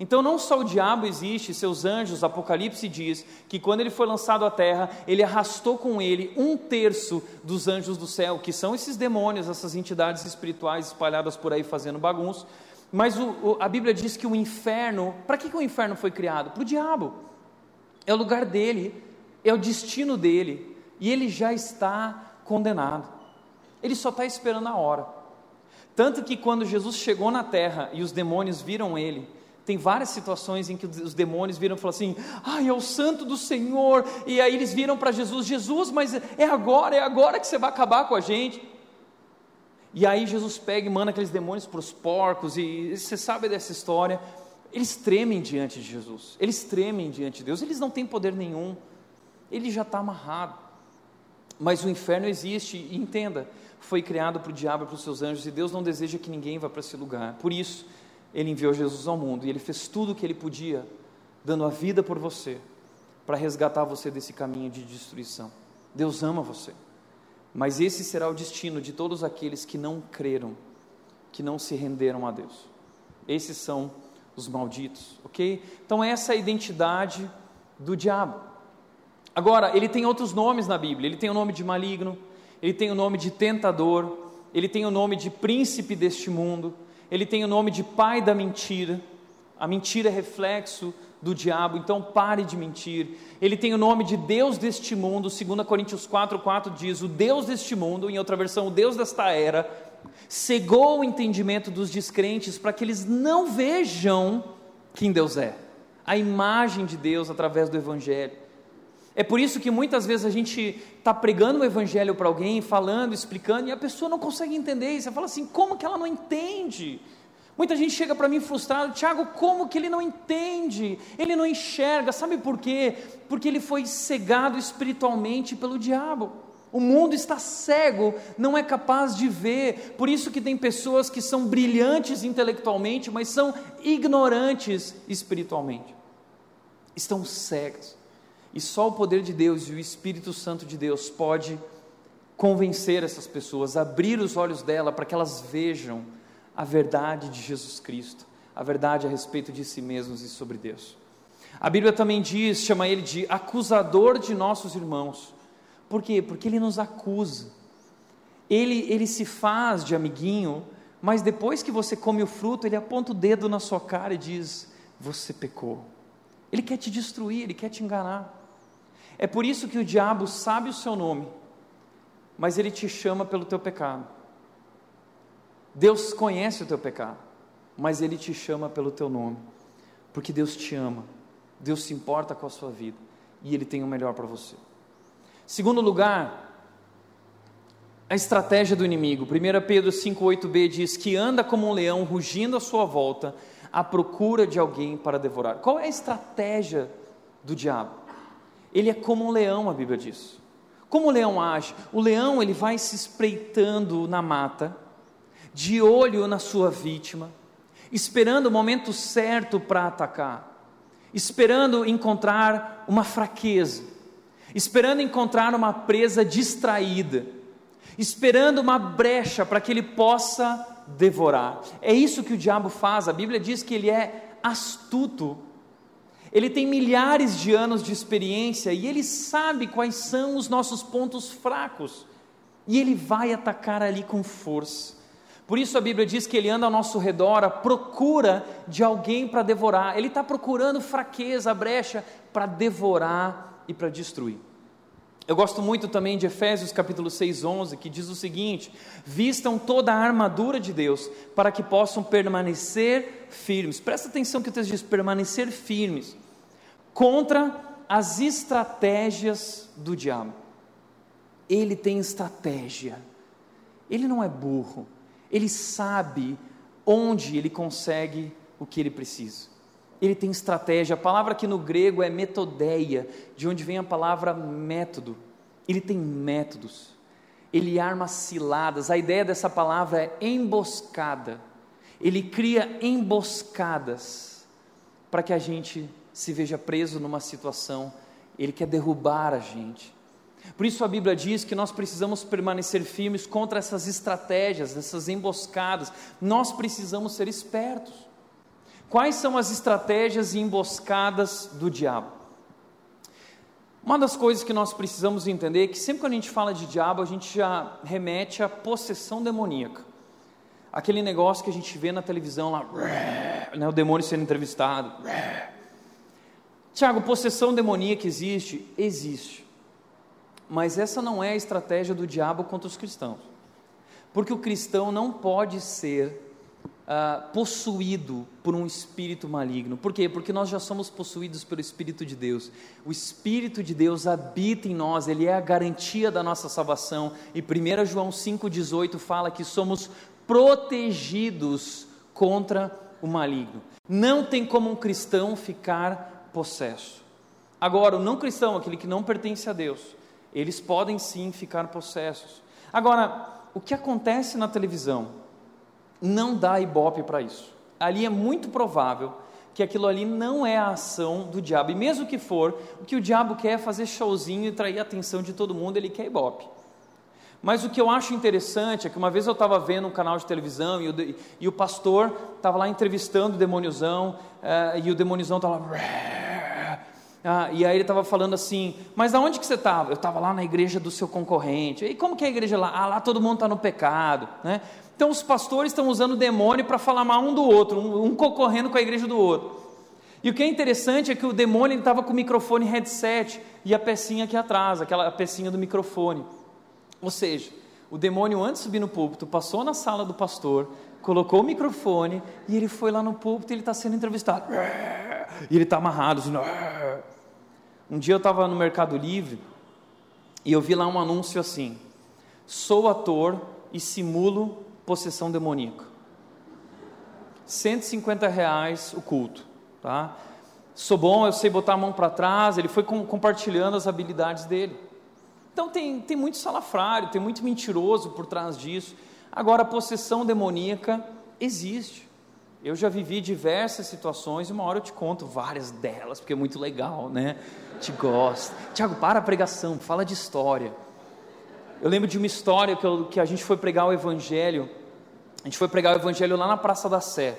Então, não só o diabo existe, seus anjos, Apocalipse diz que quando ele foi lançado à terra, ele arrastou com ele um terço dos anjos do céu, que são esses demônios, essas entidades espirituais espalhadas por aí fazendo bagunça. Mas o, o, a Bíblia diz que o inferno, para que, que o inferno foi criado? Para o diabo, é o lugar dele é o destino dele, e ele já está condenado. Ele só está esperando a hora. Tanto que quando Jesus chegou na terra e os demônios viram ele, tem várias situações em que os demônios viram e falaram assim: ai, é o santo do Senhor. E aí eles viram para Jesus: Jesus, mas é agora, é agora que você vai acabar com a gente. E aí Jesus pega e manda aqueles demônios para os porcos, e você sabe dessa história. Eles tremem diante de Jesus, eles tremem diante de Deus, eles não têm poder nenhum ele já está amarrado. Mas o inferno existe, e entenda, foi criado para o diabo e para os seus anjos, e Deus não deseja que ninguém vá para esse lugar. Por isso, Ele enviou Jesus ao mundo, e Ele fez tudo o que Ele podia, dando a vida por você, para resgatar você desse caminho de destruição. Deus ama você, mas esse será o destino de todos aqueles que não creram, que não se renderam a Deus. Esses são os malditos, ok? Então, essa é a identidade do diabo. Agora, ele tem outros nomes na Bíblia. Ele tem o nome de maligno, ele tem o nome de tentador, ele tem o nome de príncipe deste mundo, ele tem o nome de pai da mentira. A mentira é reflexo do diabo, então pare de mentir. Ele tem o nome de Deus deste mundo, 2 Coríntios 4,4 diz: O Deus deste mundo, em outra versão, o Deus desta era, cegou o entendimento dos descrentes para que eles não vejam quem Deus é, a imagem de Deus através do Evangelho. É por isso que muitas vezes a gente está pregando o evangelho para alguém, falando, explicando, e a pessoa não consegue entender. E você fala assim: como que ela não entende? Muita gente chega para mim frustrado, Tiago, como que ele não entende? Ele não enxerga, sabe por quê? Porque ele foi cegado espiritualmente pelo diabo. O mundo está cego, não é capaz de ver. Por isso que tem pessoas que são brilhantes intelectualmente, mas são ignorantes espiritualmente. Estão cegas. E só o poder de Deus e o Espírito Santo de Deus pode convencer essas pessoas, abrir os olhos dela para que elas vejam a verdade de Jesus Cristo, a verdade a respeito de si mesmos e sobre Deus. A Bíblia também diz, chama ele de acusador de nossos irmãos. Por quê? Porque ele nos acusa. Ele, ele se faz de amiguinho, mas depois que você come o fruto, ele aponta o dedo na sua cara e diz: Você pecou. Ele quer te destruir, ele quer te enganar. É por isso que o diabo sabe o seu nome, mas ele te chama pelo teu pecado. Deus conhece o teu pecado, mas ele te chama pelo teu nome, porque Deus te ama, Deus se importa com a sua vida e ele tem o melhor para você. Segundo lugar, a estratégia do inimigo. 1 Pedro 5,8b diz que anda como um leão rugindo à sua volta, à procura de alguém para devorar. Qual é a estratégia do diabo? Ele é como um leão, a Bíblia diz. Como o leão age? O leão ele vai se espreitando na mata, de olho na sua vítima, esperando o momento certo para atacar, esperando encontrar uma fraqueza, esperando encontrar uma presa distraída esperando uma brecha para que ele possa devorar. É isso que o diabo faz. A Bíblia diz que ele é astuto. Ele tem milhares de anos de experiência e ele sabe quais são os nossos pontos fracos. E ele vai atacar ali com força. Por isso a Bíblia diz que ele anda ao nosso redor à procura de alguém para devorar. Ele está procurando fraqueza, brecha, para devorar e para destruir. Eu gosto muito também de Efésios capítulo 6, 11, que diz o seguinte: Vistam toda a armadura de Deus para que possam permanecer firmes. Presta atenção que o texto diz: permanecer firmes contra as estratégias do diabo. Ele tem estratégia, ele não é burro, ele sabe onde ele consegue o que ele precisa ele tem estratégia. A palavra aqui no grego é metodeia, de onde vem a palavra método. Ele tem métodos. Ele arma ciladas. A ideia dessa palavra é emboscada. Ele cria emboscadas para que a gente se veja preso numa situação. Ele quer derrubar a gente. Por isso a Bíblia diz que nós precisamos permanecer firmes contra essas estratégias, essas emboscadas. Nós precisamos ser espertos. Quais são as estratégias e emboscadas do diabo? Uma das coisas que nós precisamos entender é que sempre que a gente fala de diabo, a gente já remete à possessão demoníaca. Aquele negócio que a gente vê na televisão lá, né, o demônio sendo entrevistado. Tiago, possessão demoníaca existe? Existe. Mas essa não é a estratégia do diabo contra os cristãos. Porque o cristão não pode ser uh, possuído por um espírito maligno. Por quê? Porque nós já somos possuídos pelo Espírito de Deus. O Espírito de Deus habita em nós, ele é a garantia da nossa salvação. E 1 João 5,18 fala que somos protegidos contra o maligno. Não tem como um cristão ficar possesso. Agora, o não cristão, aquele que não pertence a Deus, eles podem sim ficar possessos. Agora, o que acontece na televisão? não dá ibope para isso. Ali é muito provável que aquilo ali não é a ação do diabo. E mesmo que for, o que o diabo quer é fazer showzinho e trair a atenção de todo mundo, ele quer ibope. Mas o que eu acho interessante é que uma vez eu estava vendo um canal de televisão e o, e o pastor estava lá entrevistando o demoniozão, uh, e o demoniozão estava lá. Ah, e aí ele estava falando assim, mas aonde que você estava? Eu estava lá na igreja do seu concorrente. E como que é a igreja lá? Ah, lá todo mundo está no pecado. Né? Então os pastores estão usando o demônio para falar mal um do outro, um, um concorrendo com a igreja do outro. E o que é interessante é que o demônio estava com o microfone headset e a pecinha aqui atrás, aquela pecinha do microfone. Ou seja, o demônio antes de subir no púlpito passou na sala do pastor, colocou o microfone e ele foi lá no púlpito e ele está sendo entrevistado. E ele está amarrado. Assim, um dia eu estava no Mercado Livre e eu vi lá um anúncio assim: sou ator e simulo possessão demoníaca. 150 reais o culto, tá? Sou bom, eu sei botar a mão para trás. Ele foi com, compartilhando as habilidades dele. Então tem, tem muito salafrário, tem muito mentiroso por trás disso. Agora, a possessão demoníaca existe. Eu já vivi diversas situações e uma hora eu te conto várias delas, porque é muito legal, né? Te gosto. Tiago, para a pregação, fala de história. Eu lembro de uma história que, eu, que a gente foi pregar o Evangelho. A gente foi pregar o Evangelho lá na Praça da Sé.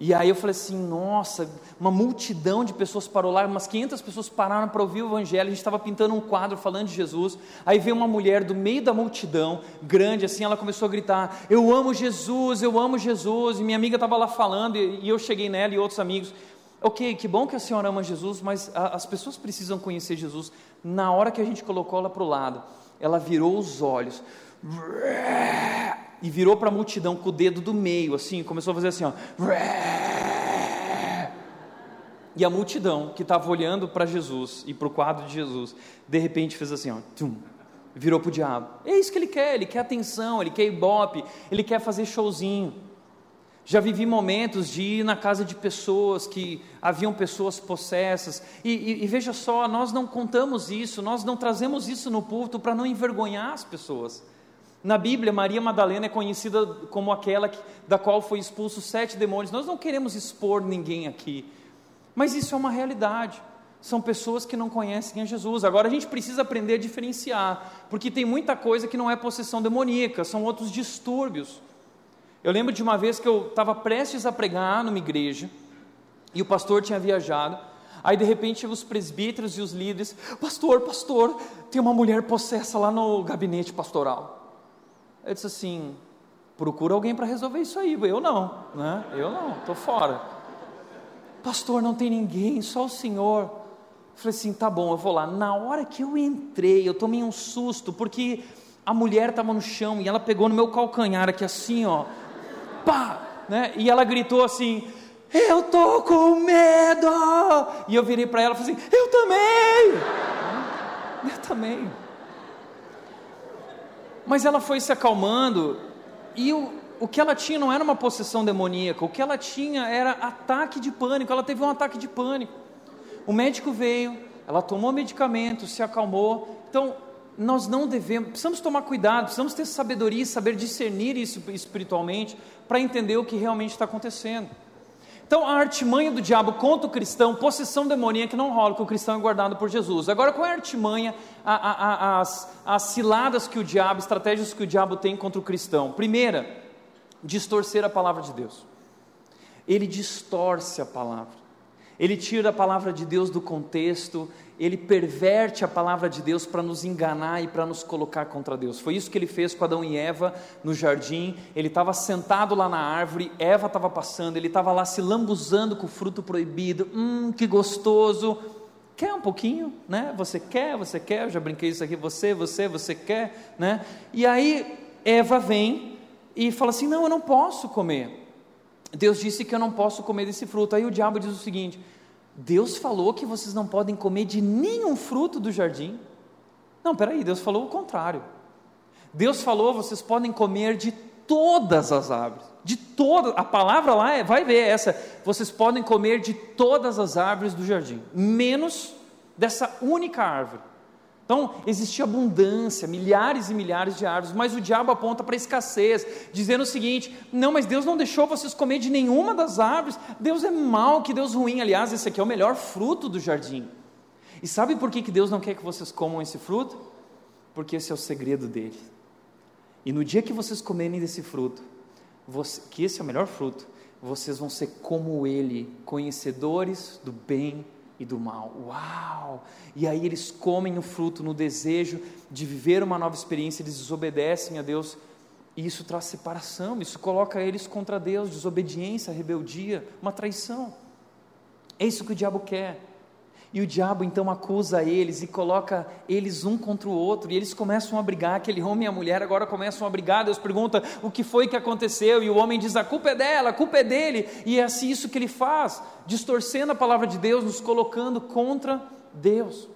E aí eu falei assim, nossa, uma multidão de pessoas parou lá, umas 500 pessoas pararam para ouvir o evangelho, a gente estava pintando um quadro falando de Jesus, aí veio uma mulher do meio da multidão, grande assim, ela começou a gritar, eu amo Jesus, eu amo Jesus, e minha amiga estava lá falando, e, eu cheguei nela e outros amigos, ok, que bom que a senhora ama Jesus, mas a, as pessoas precisam conhecer Jesus, na hora que a gente colocou ela para o lado, ela virou os olhos, e virou para a multidão com o dedo do meio, assim, começou a fazer assim, ó. E a multidão que estava olhando para Jesus e para o quadro de Jesus, de repente fez assim, ó, tum, virou para o diabo. É isso que ele quer, ele quer atenção, ele quer ibope, ele quer fazer showzinho. Já vivi momentos de ir na casa de pessoas que haviam pessoas possessas, e, e, e veja só, nós não contamos isso, nós não trazemos isso no púlpito para não envergonhar as pessoas. Na Bíblia, Maria Madalena é conhecida como aquela que, da qual foi expulso sete demônios. Nós não queremos expor ninguém aqui, mas isso é uma realidade. São pessoas que não conhecem a Jesus. Agora a gente precisa aprender a diferenciar, porque tem muita coisa que não é possessão demoníaca, são outros distúrbios. Eu lembro de uma vez que eu estava prestes a pregar numa igreja e o pastor tinha viajado. Aí de repente os presbíteros e os líderes, pastor, pastor, tem uma mulher possessa lá no gabinete pastoral. Eu disse assim: procura alguém para resolver isso aí. Eu não, né? Eu não, estou fora. Pastor, não tem ninguém, só o Senhor. Eu falei assim: tá bom, eu vou lá. Na hora que eu entrei, eu tomei um susto, porque a mulher estava no chão e ela pegou no meu calcanhar aqui assim, ó, pá, né? E ela gritou assim: eu tô com medo. E eu virei para ela e falei assim: eu também. Eu também. Mas ela foi se acalmando e o, o que ela tinha não era uma possessão demoníaca, o que ela tinha era ataque de pânico. Ela teve um ataque de pânico. O médico veio, ela tomou medicamento, se acalmou. Então, nós não devemos, precisamos tomar cuidado, precisamos ter sabedoria saber discernir isso espiritualmente para entender o que realmente está acontecendo. Então, a artimanha do diabo contra o cristão, possessão demoníaca não rola, que o cristão é guardado por Jesus. Agora, qual é a artimanha, a, a, a, as, as ciladas que o diabo, estratégias que o diabo tem contra o cristão? Primeira, distorcer a palavra de Deus. Ele distorce a palavra. Ele tira a palavra de Deus do contexto, ele perverte a palavra de Deus para nos enganar e para nos colocar contra Deus. Foi isso que ele fez com Adão e Eva no jardim. Ele estava sentado lá na árvore, Eva estava passando, ele estava lá se lambuzando com o fruto proibido. Hum, que gostoso. Quer um pouquinho, né? Você quer, você quer. Eu já brinquei isso aqui. Você, você, você quer, né? E aí Eva vem e fala assim: Não, eu não posso comer. Deus disse que eu não posso comer desse fruto. Aí o diabo diz o seguinte: Deus falou que vocês não podem comer de nenhum fruto do jardim. Não, peraí, Deus falou o contrário. Deus falou, vocês podem comer de todas as árvores, de todas, a palavra lá é, vai ver essa, vocês podem comer de todas as árvores do jardim, menos dessa única árvore. Então, existia abundância, milhares e milhares de árvores, mas o diabo aponta para a escassez, dizendo o seguinte: não, mas Deus não deixou vocês comer de nenhuma das árvores, Deus é mau, que Deus ruim. Aliás, esse aqui é o melhor fruto do jardim. E sabe por que, que Deus não quer que vocês comam esse fruto? Porque esse é o segredo dele. E no dia que vocês comerem desse fruto, você, que esse é o melhor fruto, vocês vão ser como ele, conhecedores do bem e do mal. Uau! E aí eles comem o fruto no desejo de viver uma nova experiência, eles desobedecem a Deus. E isso traz separação, isso coloca eles contra Deus, desobediência, rebeldia, uma traição. É isso que o diabo quer. E o diabo então acusa eles e coloca eles um contra o outro, e eles começam a brigar. Aquele homem e a mulher agora começam a brigar. Deus pergunta o que foi que aconteceu, e o homem diz: a culpa é dela, a culpa é dele, e é assim isso que ele faz, distorcendo a palavra de Deus, nos colocando contra Deus.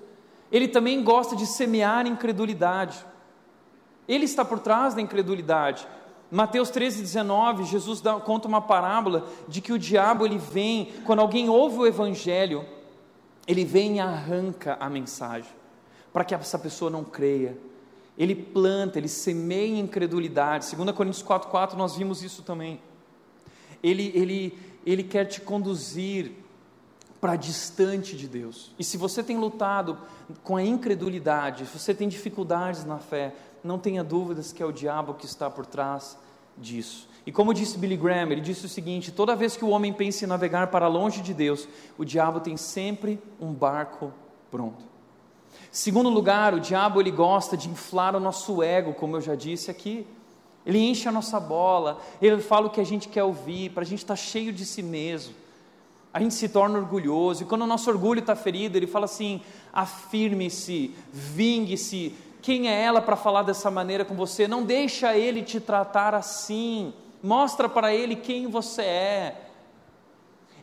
Ele também gosta de semear incredulidade, ele está por trás da incredulidade. Mateus 13, 19, Jesus dá, conta uma parábola de que o diabo ele vem, quando alguém ouve o evangelho, ele vem e arranca a mensagem, para que essa pessoa não creia. Ele planta, ele semeia incredulidade. 2 Coríntios 4,4 nós vimos isso também. Ele, ele, ele quer te conduzir para distante de Deus. E se você tem lutado com a incredulidade, se você tem dificuldades na fé, não tenha dúvidas que é o diabo que está por trás disso. E como disse Billy Graham, ele disse o seguinte: toda vez que o homem pensa em navegar para longe de Deus, o diabo tem sempre um barco pronto. Segundo lugar, o diabo ele gosta de inflar o nosso ego, como eu já disse aqui. Ele enche a nossa bola, ele fala o que a gente quer ouvir, para a gente estar tá cheio de si mesmo. A gente se torna orgulhoso, e quando o nosso orgulho está ferido, ele fala assim: afirme-se, vingue-se. Quem é ela para falar dessa maneira com você? Não deixa ele te tratar assim. Mostra para ele quem você é.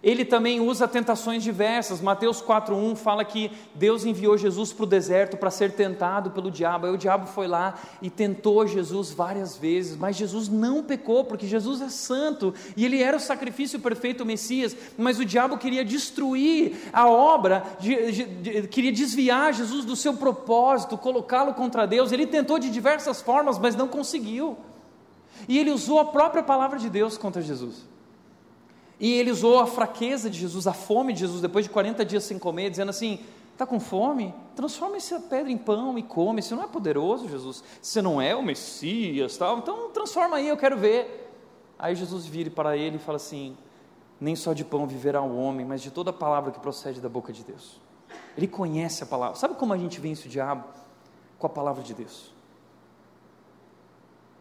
Ele também usa tentações diversas. Mateus 4:1 fala que Deus enviou Jesus para o deserto para ser tentado pelo diabo. Aí o diabo foi lá e tentou Jesus várias vezes, mas Jesus não pecou, porque Jesus é santo e ele era o sacrifício perfeito, o Messias. Mas o diabo queria destruir a obra, de, de, de, queria desviar Jesus do seu propósito, colocá-lo contra Deus. Ele tentou de diversas formas, mas não conseguiu. E ele usou a própria palavra de Deus contra Jesus. E ele usou a fraqueza de Jesus, a fome de Jesus, depois de 40 dias sem comer, dizendo assim: está com fome? Transforma essa pedra em pão e come. Você não é poderoso, Jesus. Você não é o Messias, tal. Então transforma aí, eu quero ver. Aí Jesus vira para ele e fala assim: nem só de pão viverá o homem, mas de toda palavra que procede da boca de Deus. Ele conhece a palavra. Sabe como a gente vence o diabo? Com a palavra de Deus.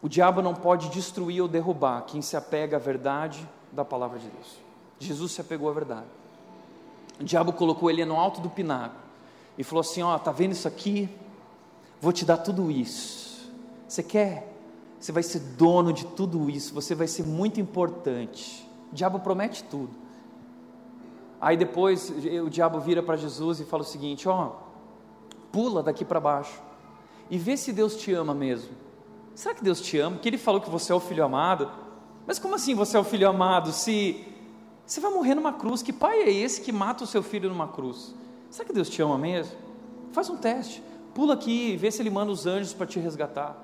O diabo não pode destruir ou derrubar quem se apega à verdade da palavra de Deus. Jesus se apegou à verdade. O diabo colocou ele no alto do pináculo e falou assim: Ó, tá vendo isso aqui? Vou te dar tudo isso. Você quer? Você vai ser dono de tudo isso. Você vai ser muito importante. O diabo promete tudo. Aí depois o diabo vira para Jesus e fala o seguinte: Ó, pula daqui para baixo e vê se Deus te ama mesmo. Será que Deus te ama? Porque Ele falou que você é o filho amado. Mas como assim você é o filho amado? Se você vai morrer numa cruz, que pai é esse que mata o seu filho numa cruz? Será que Deus te ama mesmo? Faz um teste, pula aqui, vê se ele manda os anjos para te resgatar.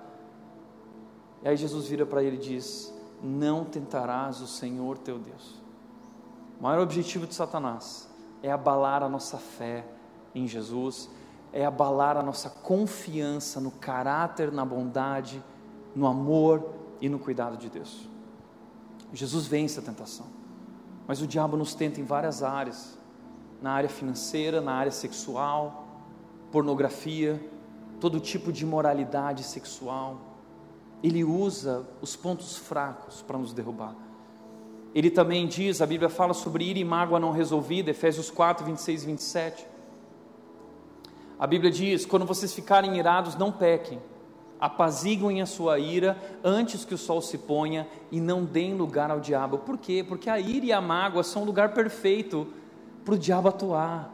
E aí Jesus vira para ele e diz: Não tentarás o Senhor teu Deus. O maior objetivo de Satanás é abalar a nossa fé em Jesus, é abalar a nossa confiança no caráter, na bondade, no amor e no cuidado de Deus. Jesus vence a tentação. Mas o diabo nos tenta em várias áreas na área financeira, na área sexual, pornografia, todo tipo de moralidade sexual. Ele usa os pontos fracos para nos derrubar. Ele também diz, a Bíblia fala sobre ira e mágoa não resolvida, Efésios 4, 26 e 27. A Bíblia diz: quando vocês ficarem irados, não pequem apaziguem a sua ira antes que o sol se ponha e não deem lugar ao diabo. Por quê? Porque a ira e a mágoa são um lugar perfeito para o diabo atuar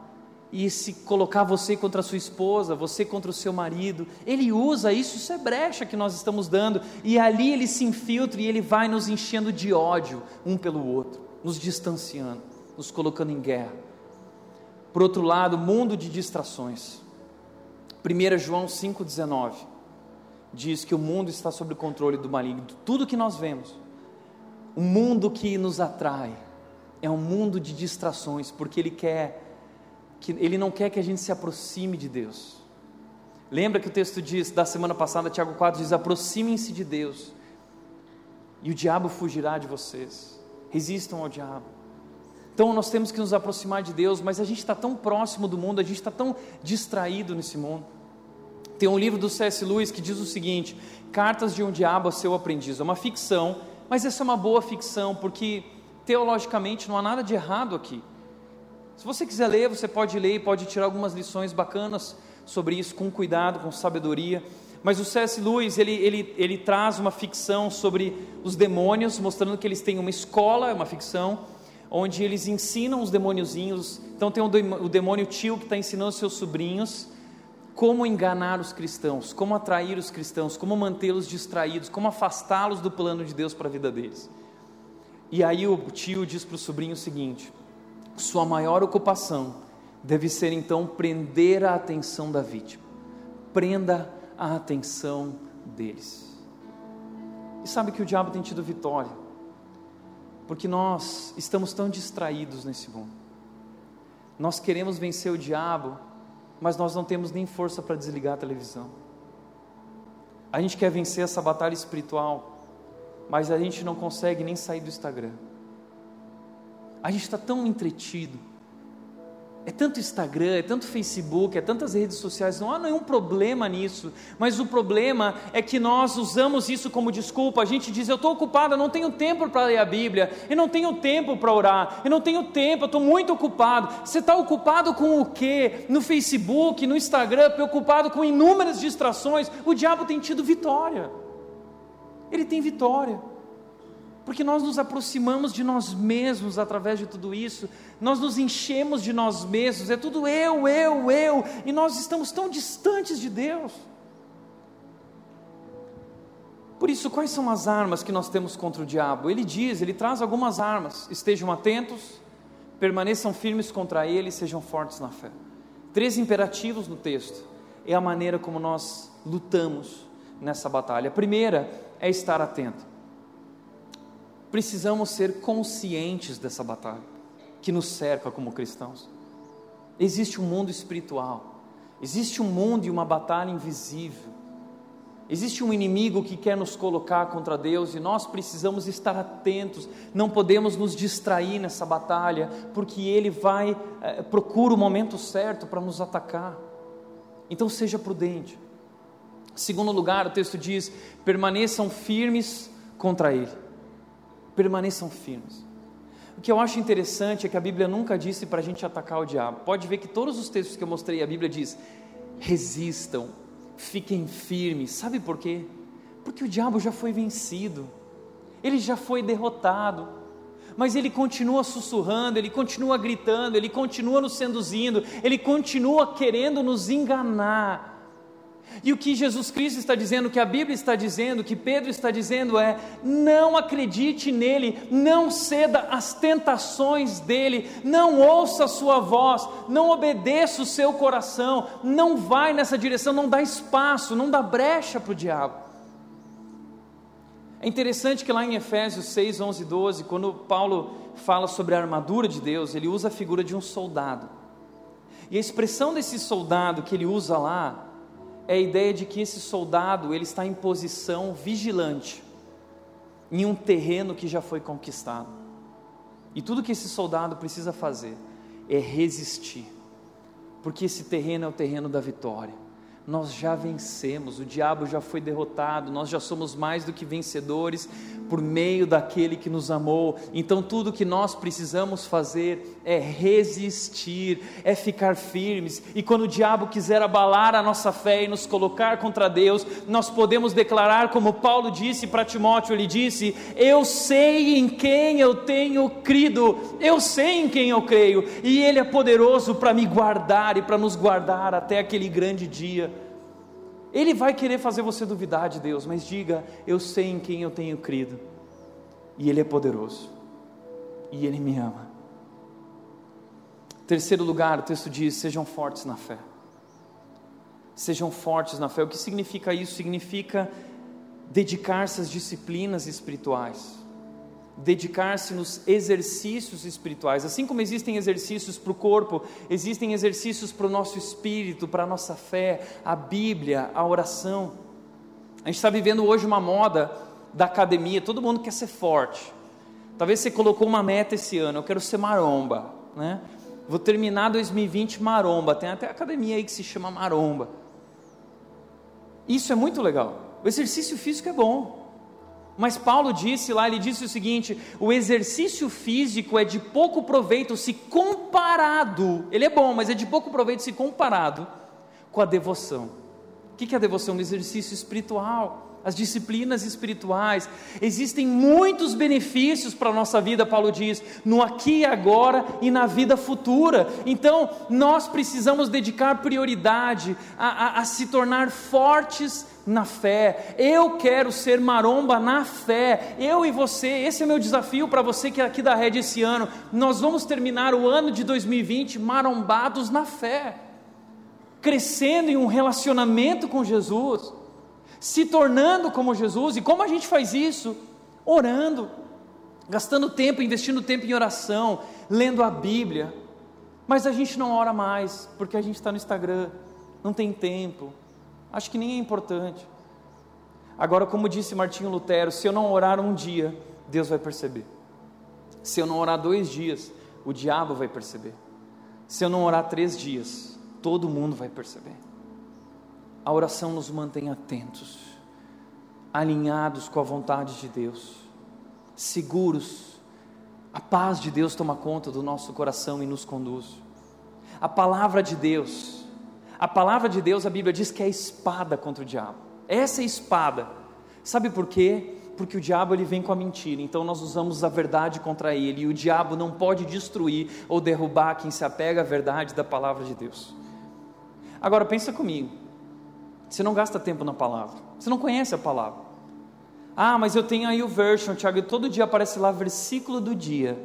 e se colocar você contra a sua esposa, você contra o seu marido. Ele usa isso, isso é brecha que nós estamos dando, e ali ele se infiltra e ele vai nos enchendo de ódio um pelo outro, nos distanciando, nos colocando em guerra. Por outro lado, mundo de distrações. 1 João 5,19 diz que o mundo está sob o controle do maligno. Tudo que nós vemos, o mundo que nos atrai, é um mundo de distrações, porque ele quer que ele não quer que a gente se aproxime de Deus. Lembra que o texto diz da semana passada, Tiago 4 diz: aproximem-se de Deus, e o diabo fugirá de vocês. Resistam ao diabo. Então nós temos que nos aproximar de Deus, mas a gente está tão próximo do mundo, a gente está tão distraído nesse mundo. Tem um livro do C.S. Lewis que diz o seguinte: Cartas de um Diabo a seu aprendiz. É uma ficção, mas essa é uma boa ficção, porque teologicamente não há nada de errado aqui. Se você quiser ler, você pode ler e pode tirar algumas lições bacanas sobre isso, com cuidado, com sabedoria. Mas o C.S. Lewis, ele, ele, ele traz uma ficção sobre os demônios, mostrando que eles têm uma escola, é uma ficção, onde eles ensinam os demôniozinhos. Então tem o demônio tio que está ensinando seus sobrinhos como enganar os cristãos, como atrair os cristãos, como mantê-los distraídos, como afastá-los do plano de Deus para a vida deles. E aí o tio diz para o sobrinho o seguinte: sua maior ocupação deve ser então prender a atenção da vítima, prenda a atenção deles. E sabe que o diabo tem tido vitória, porque nós estamos tão distraídos nesse mundo. Nós queremos vencer o diabo mas nós não temos nem força para desligar a televisão. A gente quer vencer essa batalha espiritual, mas a gente não consegue nem sair do Instagram. A gente está tão entretido é tanto Instagram, é tanto Facebook, é tantas redes sociais, não há nenhum problema nisso, mas o problema é que nós usamos isso como desculpa. A gente diz: Eu estou ocupado, eu não tenho tempo para ler a Bíblia, eu não tenho tempo para orar, eu não tenho tempo, eu estou muito ocupado. Você está ocupado com o quê? No Facebook, no Instagram, preocupado com inúmeras distrações. O diabo tem tido vitória, ele tem vitória porque nós nos aproximamos de nós mesmos através de tudo isso, nós nos enchemos de nós mesmos, é tudo eu, eu, eu, e nós estamos tão distantes de Deus. Por isso, quais são as armas que nós temos contra o diabo? Ele diz, ele traz algumas armas, estejam atentos, permaneçam firmes contra ele sejam fortes na fé. Três imperativos no texto, é a maneira como nós lutamos nessa batalha. A primeira é estar atento precisamos ser conscientes dessa batalha que nos cerca como cristãos. Existe um mundo espiritual, existe um mundo e uma batalha invisível. Existe um inimigo que quer nos colocar contra Deus e nós precisamos estar atentos, não podemos nos distrair nessa batalha, porque ele vai, é, procura o momento certo para nos atacar. Então seja prudente. Segundo lugar, o texto diz: permaneçam firmes contra ele permaneçam firmes. O que eu acho interessante é que a Bíblia nunca disse para a gente atacar o diabo. Pode ver que todos os textos que eu mostrei, a Bíblia diz: resistam, fiquem firmes. Sabe por quê? Porque o diabo já foi vencido, ele já foi derrotado, mas ele continua sussurrando, ele continua gritando, ele continua nos seduzindo, ele continua querendo nos enganar. E o que Jesus Cristo está dizendo, o que a Bíblia está dizendo, o que Pedro está dizendo é: não acredite nele, não ceda às tentações dele, não ouça a sua voz, não obedeça o seu coração, não vai nessa direção, não dá espaço, não dá brecha para o diabo. É interessante que lá em Efésios 6, 11 e 12, quando Paulo fala sobre a armadura de Deus, ele usa a figura de um soldado. E a expressão desse soldado que ele usa lá, é a ideia de que esse soldado ele está em posição vigilante em um terreno que já foi conquistado. E tudo que esse soldado precisa fazer é resistir, porque esse terreno é o terreno da vitória nós já vencemos, o diabo já foi derrotado, nós já somos mais do que vencedores por meio daquele que nos amou. Então, tudo que nós precisamos fazer é resistir, é ficar firmes. E quando o diabo quiser abalar a nossa fé e nos colocar contra Deus, nós podemos declarar, como Paulo disse para Timóteo: ele disse, Eu sei em quem eu tenho crido, eu sei em quem eu creio, e Ele é poderoso para me guardar e para nos guardar até aquele grande dia. Ele vai querer fazer você duvidar de Deus, mas diga: Eu sei em quem eu tenho crido, e Ele é poderoso, e Ele me ama. Terceiro lugar, o texto diz: Sejam fortes na fé. Sejam fortes na fé. O que significa isso? Significa dedicar-se às disciplinas espirituais dedicar-se nos exercícios espirituais. Assim como existem exercícios para o corpo, existem exercícios para o nosso espírito, para a nossa fé, a Bíblia, a oração. A gente está vivendo hoje uma moda da academia, todo mundo quer ser forte. Talvez você colocou uma meta esse ano, eu quero ser maromba, né? Vou terminar 2020 maromba, tem até academia aí que se chama maromba. Isso é muito legal. O exercício físico é bom. Mas Paulo disse lá, ele disse o seguinte: o exercício físico é de pouco proveito se comparado, ele é bom, mas é de pouco proveito se comparado com a devoção. O que é a devoção? Um exercício espiritual as disciplinas espirituais. Existem muitos benefícios para a nossa vida, Paulo diz, no aqui e agora e na vida futura. Então, nós precisamos dedicar prioridade a, a, a se tornar fortes na fé. Eu quero ser maromba na fé. Eu e você, esse é o meu desafio para você que é aqui da rede esse ano. Nós vamos terminar o ano de 2020 marombados na fé, crescendo em um relacionamento com Jesus se tornando como Jesus. E como a gente faz isso? Orando, gastando tempo, investindo tempo em oração, lendo a Bíblia. Mas a gente não ora mais, porque a gente está no Instagram, não tem tempo, acho que nem é importante. Agora, como disse Martinho Lutero, se eu não orar um dia, Deus vai perceber. Se eu não orar dois dias, o diabo vai perceber. Se eu não orar três dias, todo mundo vai perceber. A oração nos mantém atentos, alinhados com a vontade de Deus, seguros. A paz de Deus toma conta do nosso coração e nos conduz. A palavra de Deus, a palavra de Deus, a Bíblia diz que é espada contra o diabo. Essa é a espada. Sabe por quê? Porque o diabo ele vem com a mentira, então nós usamos a verdade contra ele, e o diabo não pode destruir ou derrubar quem se apega à verdade da palavra de Deus. Agora pensa comigo. Você não gasta tempo na palavra. Você não conhece a palavra. Ah, mas eu tenho aí o version, Tiago, e todo dia aparece lá versículo do dia.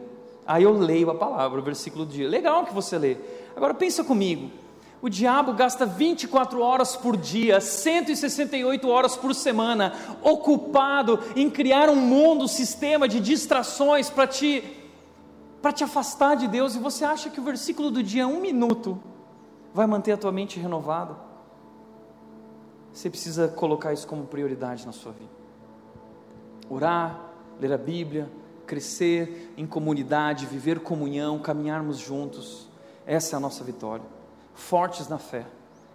Aí eu leio a palavra, o versículo do dia. Legal que você lê. Agora pensa comigo. O diabo gasta 24 horas por dia, 168 horas por semana, ocupado em criar um mundo, um sistema de distrações para te, para te afastar de Deus, e você acha que o versículo do dia, um minuto, vai manter a tua mente renovada? Você precisa colocar isso como prioridade na sua vida. Orar, ler a Bíblia, crescer em comunidade, viver comunhão, caminharmos juntos, essa é a nossa vitória fortes na fé.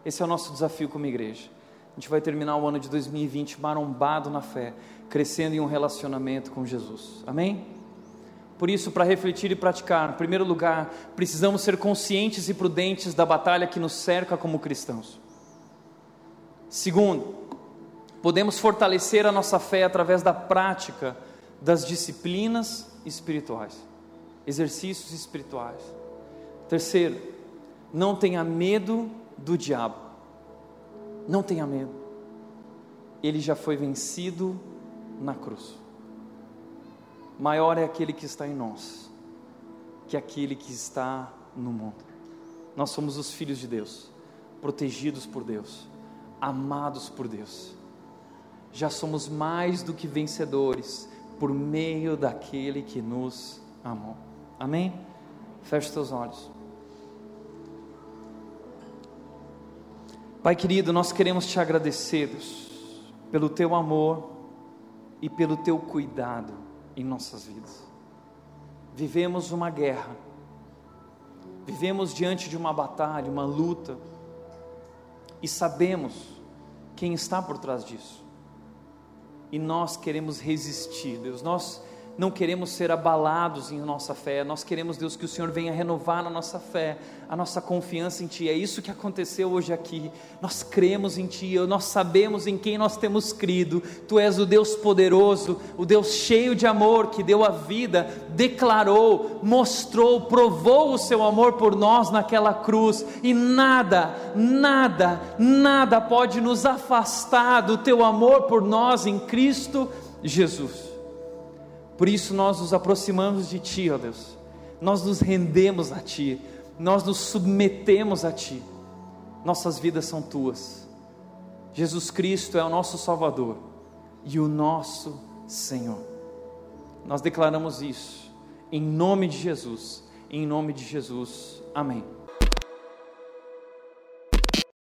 Esse é o nosso desafio como igreja. A gente vai terminar o ano de 2020 marombado na fé, crescendo em um relacionamento com Jesus. Amém? Por isso, para refletir e praticar, em primeiro lugar, precisamos ser conscientes e prudentes da batalha que nos cerca como cristãos. Segundo, podemos fortalecer a nossa fé através da prática das disciplinas espirituais, exercícios espirituais. Terceiro, não tenha medo do diabo. Não tenha medo. Ele já foi vencido na cruz. Maior é aquele que está em nós que aquele que está no mundo. Nós somos os filhos de Deus, protegidos por Deus, amados por Deus. Já somos mais do que vencedores por meio daquele que nos amou. Amém? Feche os teus olhos. Pai querido, nós queremos te agradecer, Deus, pelo teu amor e pelo teu cuidado em nossas vidas. Vivemos uma guerra, vivemos diante de uma batalha, uma luta, e sabemos quem está por trás disso. E nós queremos resistir, Deus. Nós não queremos ser abalados em nossa fé, nós queremos, Deus, que o Senhor venha renovar a nossa fé, a nossa confiança em Ti. É isso que aconteceu hoje aqui. Nós cremos em Ti, nós sabemos em quem nós temos crido. Tu és o Deus poderoso, o Deus cheio de amor, que deu a vida, declarou, mostrou, provou o Seu amor por nós naquela cruz, e nada, nada, nada pode nos afastar do Teu amor por nós em Cristo Jesus. Por isso nós nos aproximamos de Ti, ó Deus. Nós nos rendemos a Ti, nós nos submetemos a Ti. Nossas vidas são Tuas. Jesus Cristo é o nosso Salvador e o nosso Senhor. Nós declaramos isso em nome de Jesus, em nome de Jesus. Amém.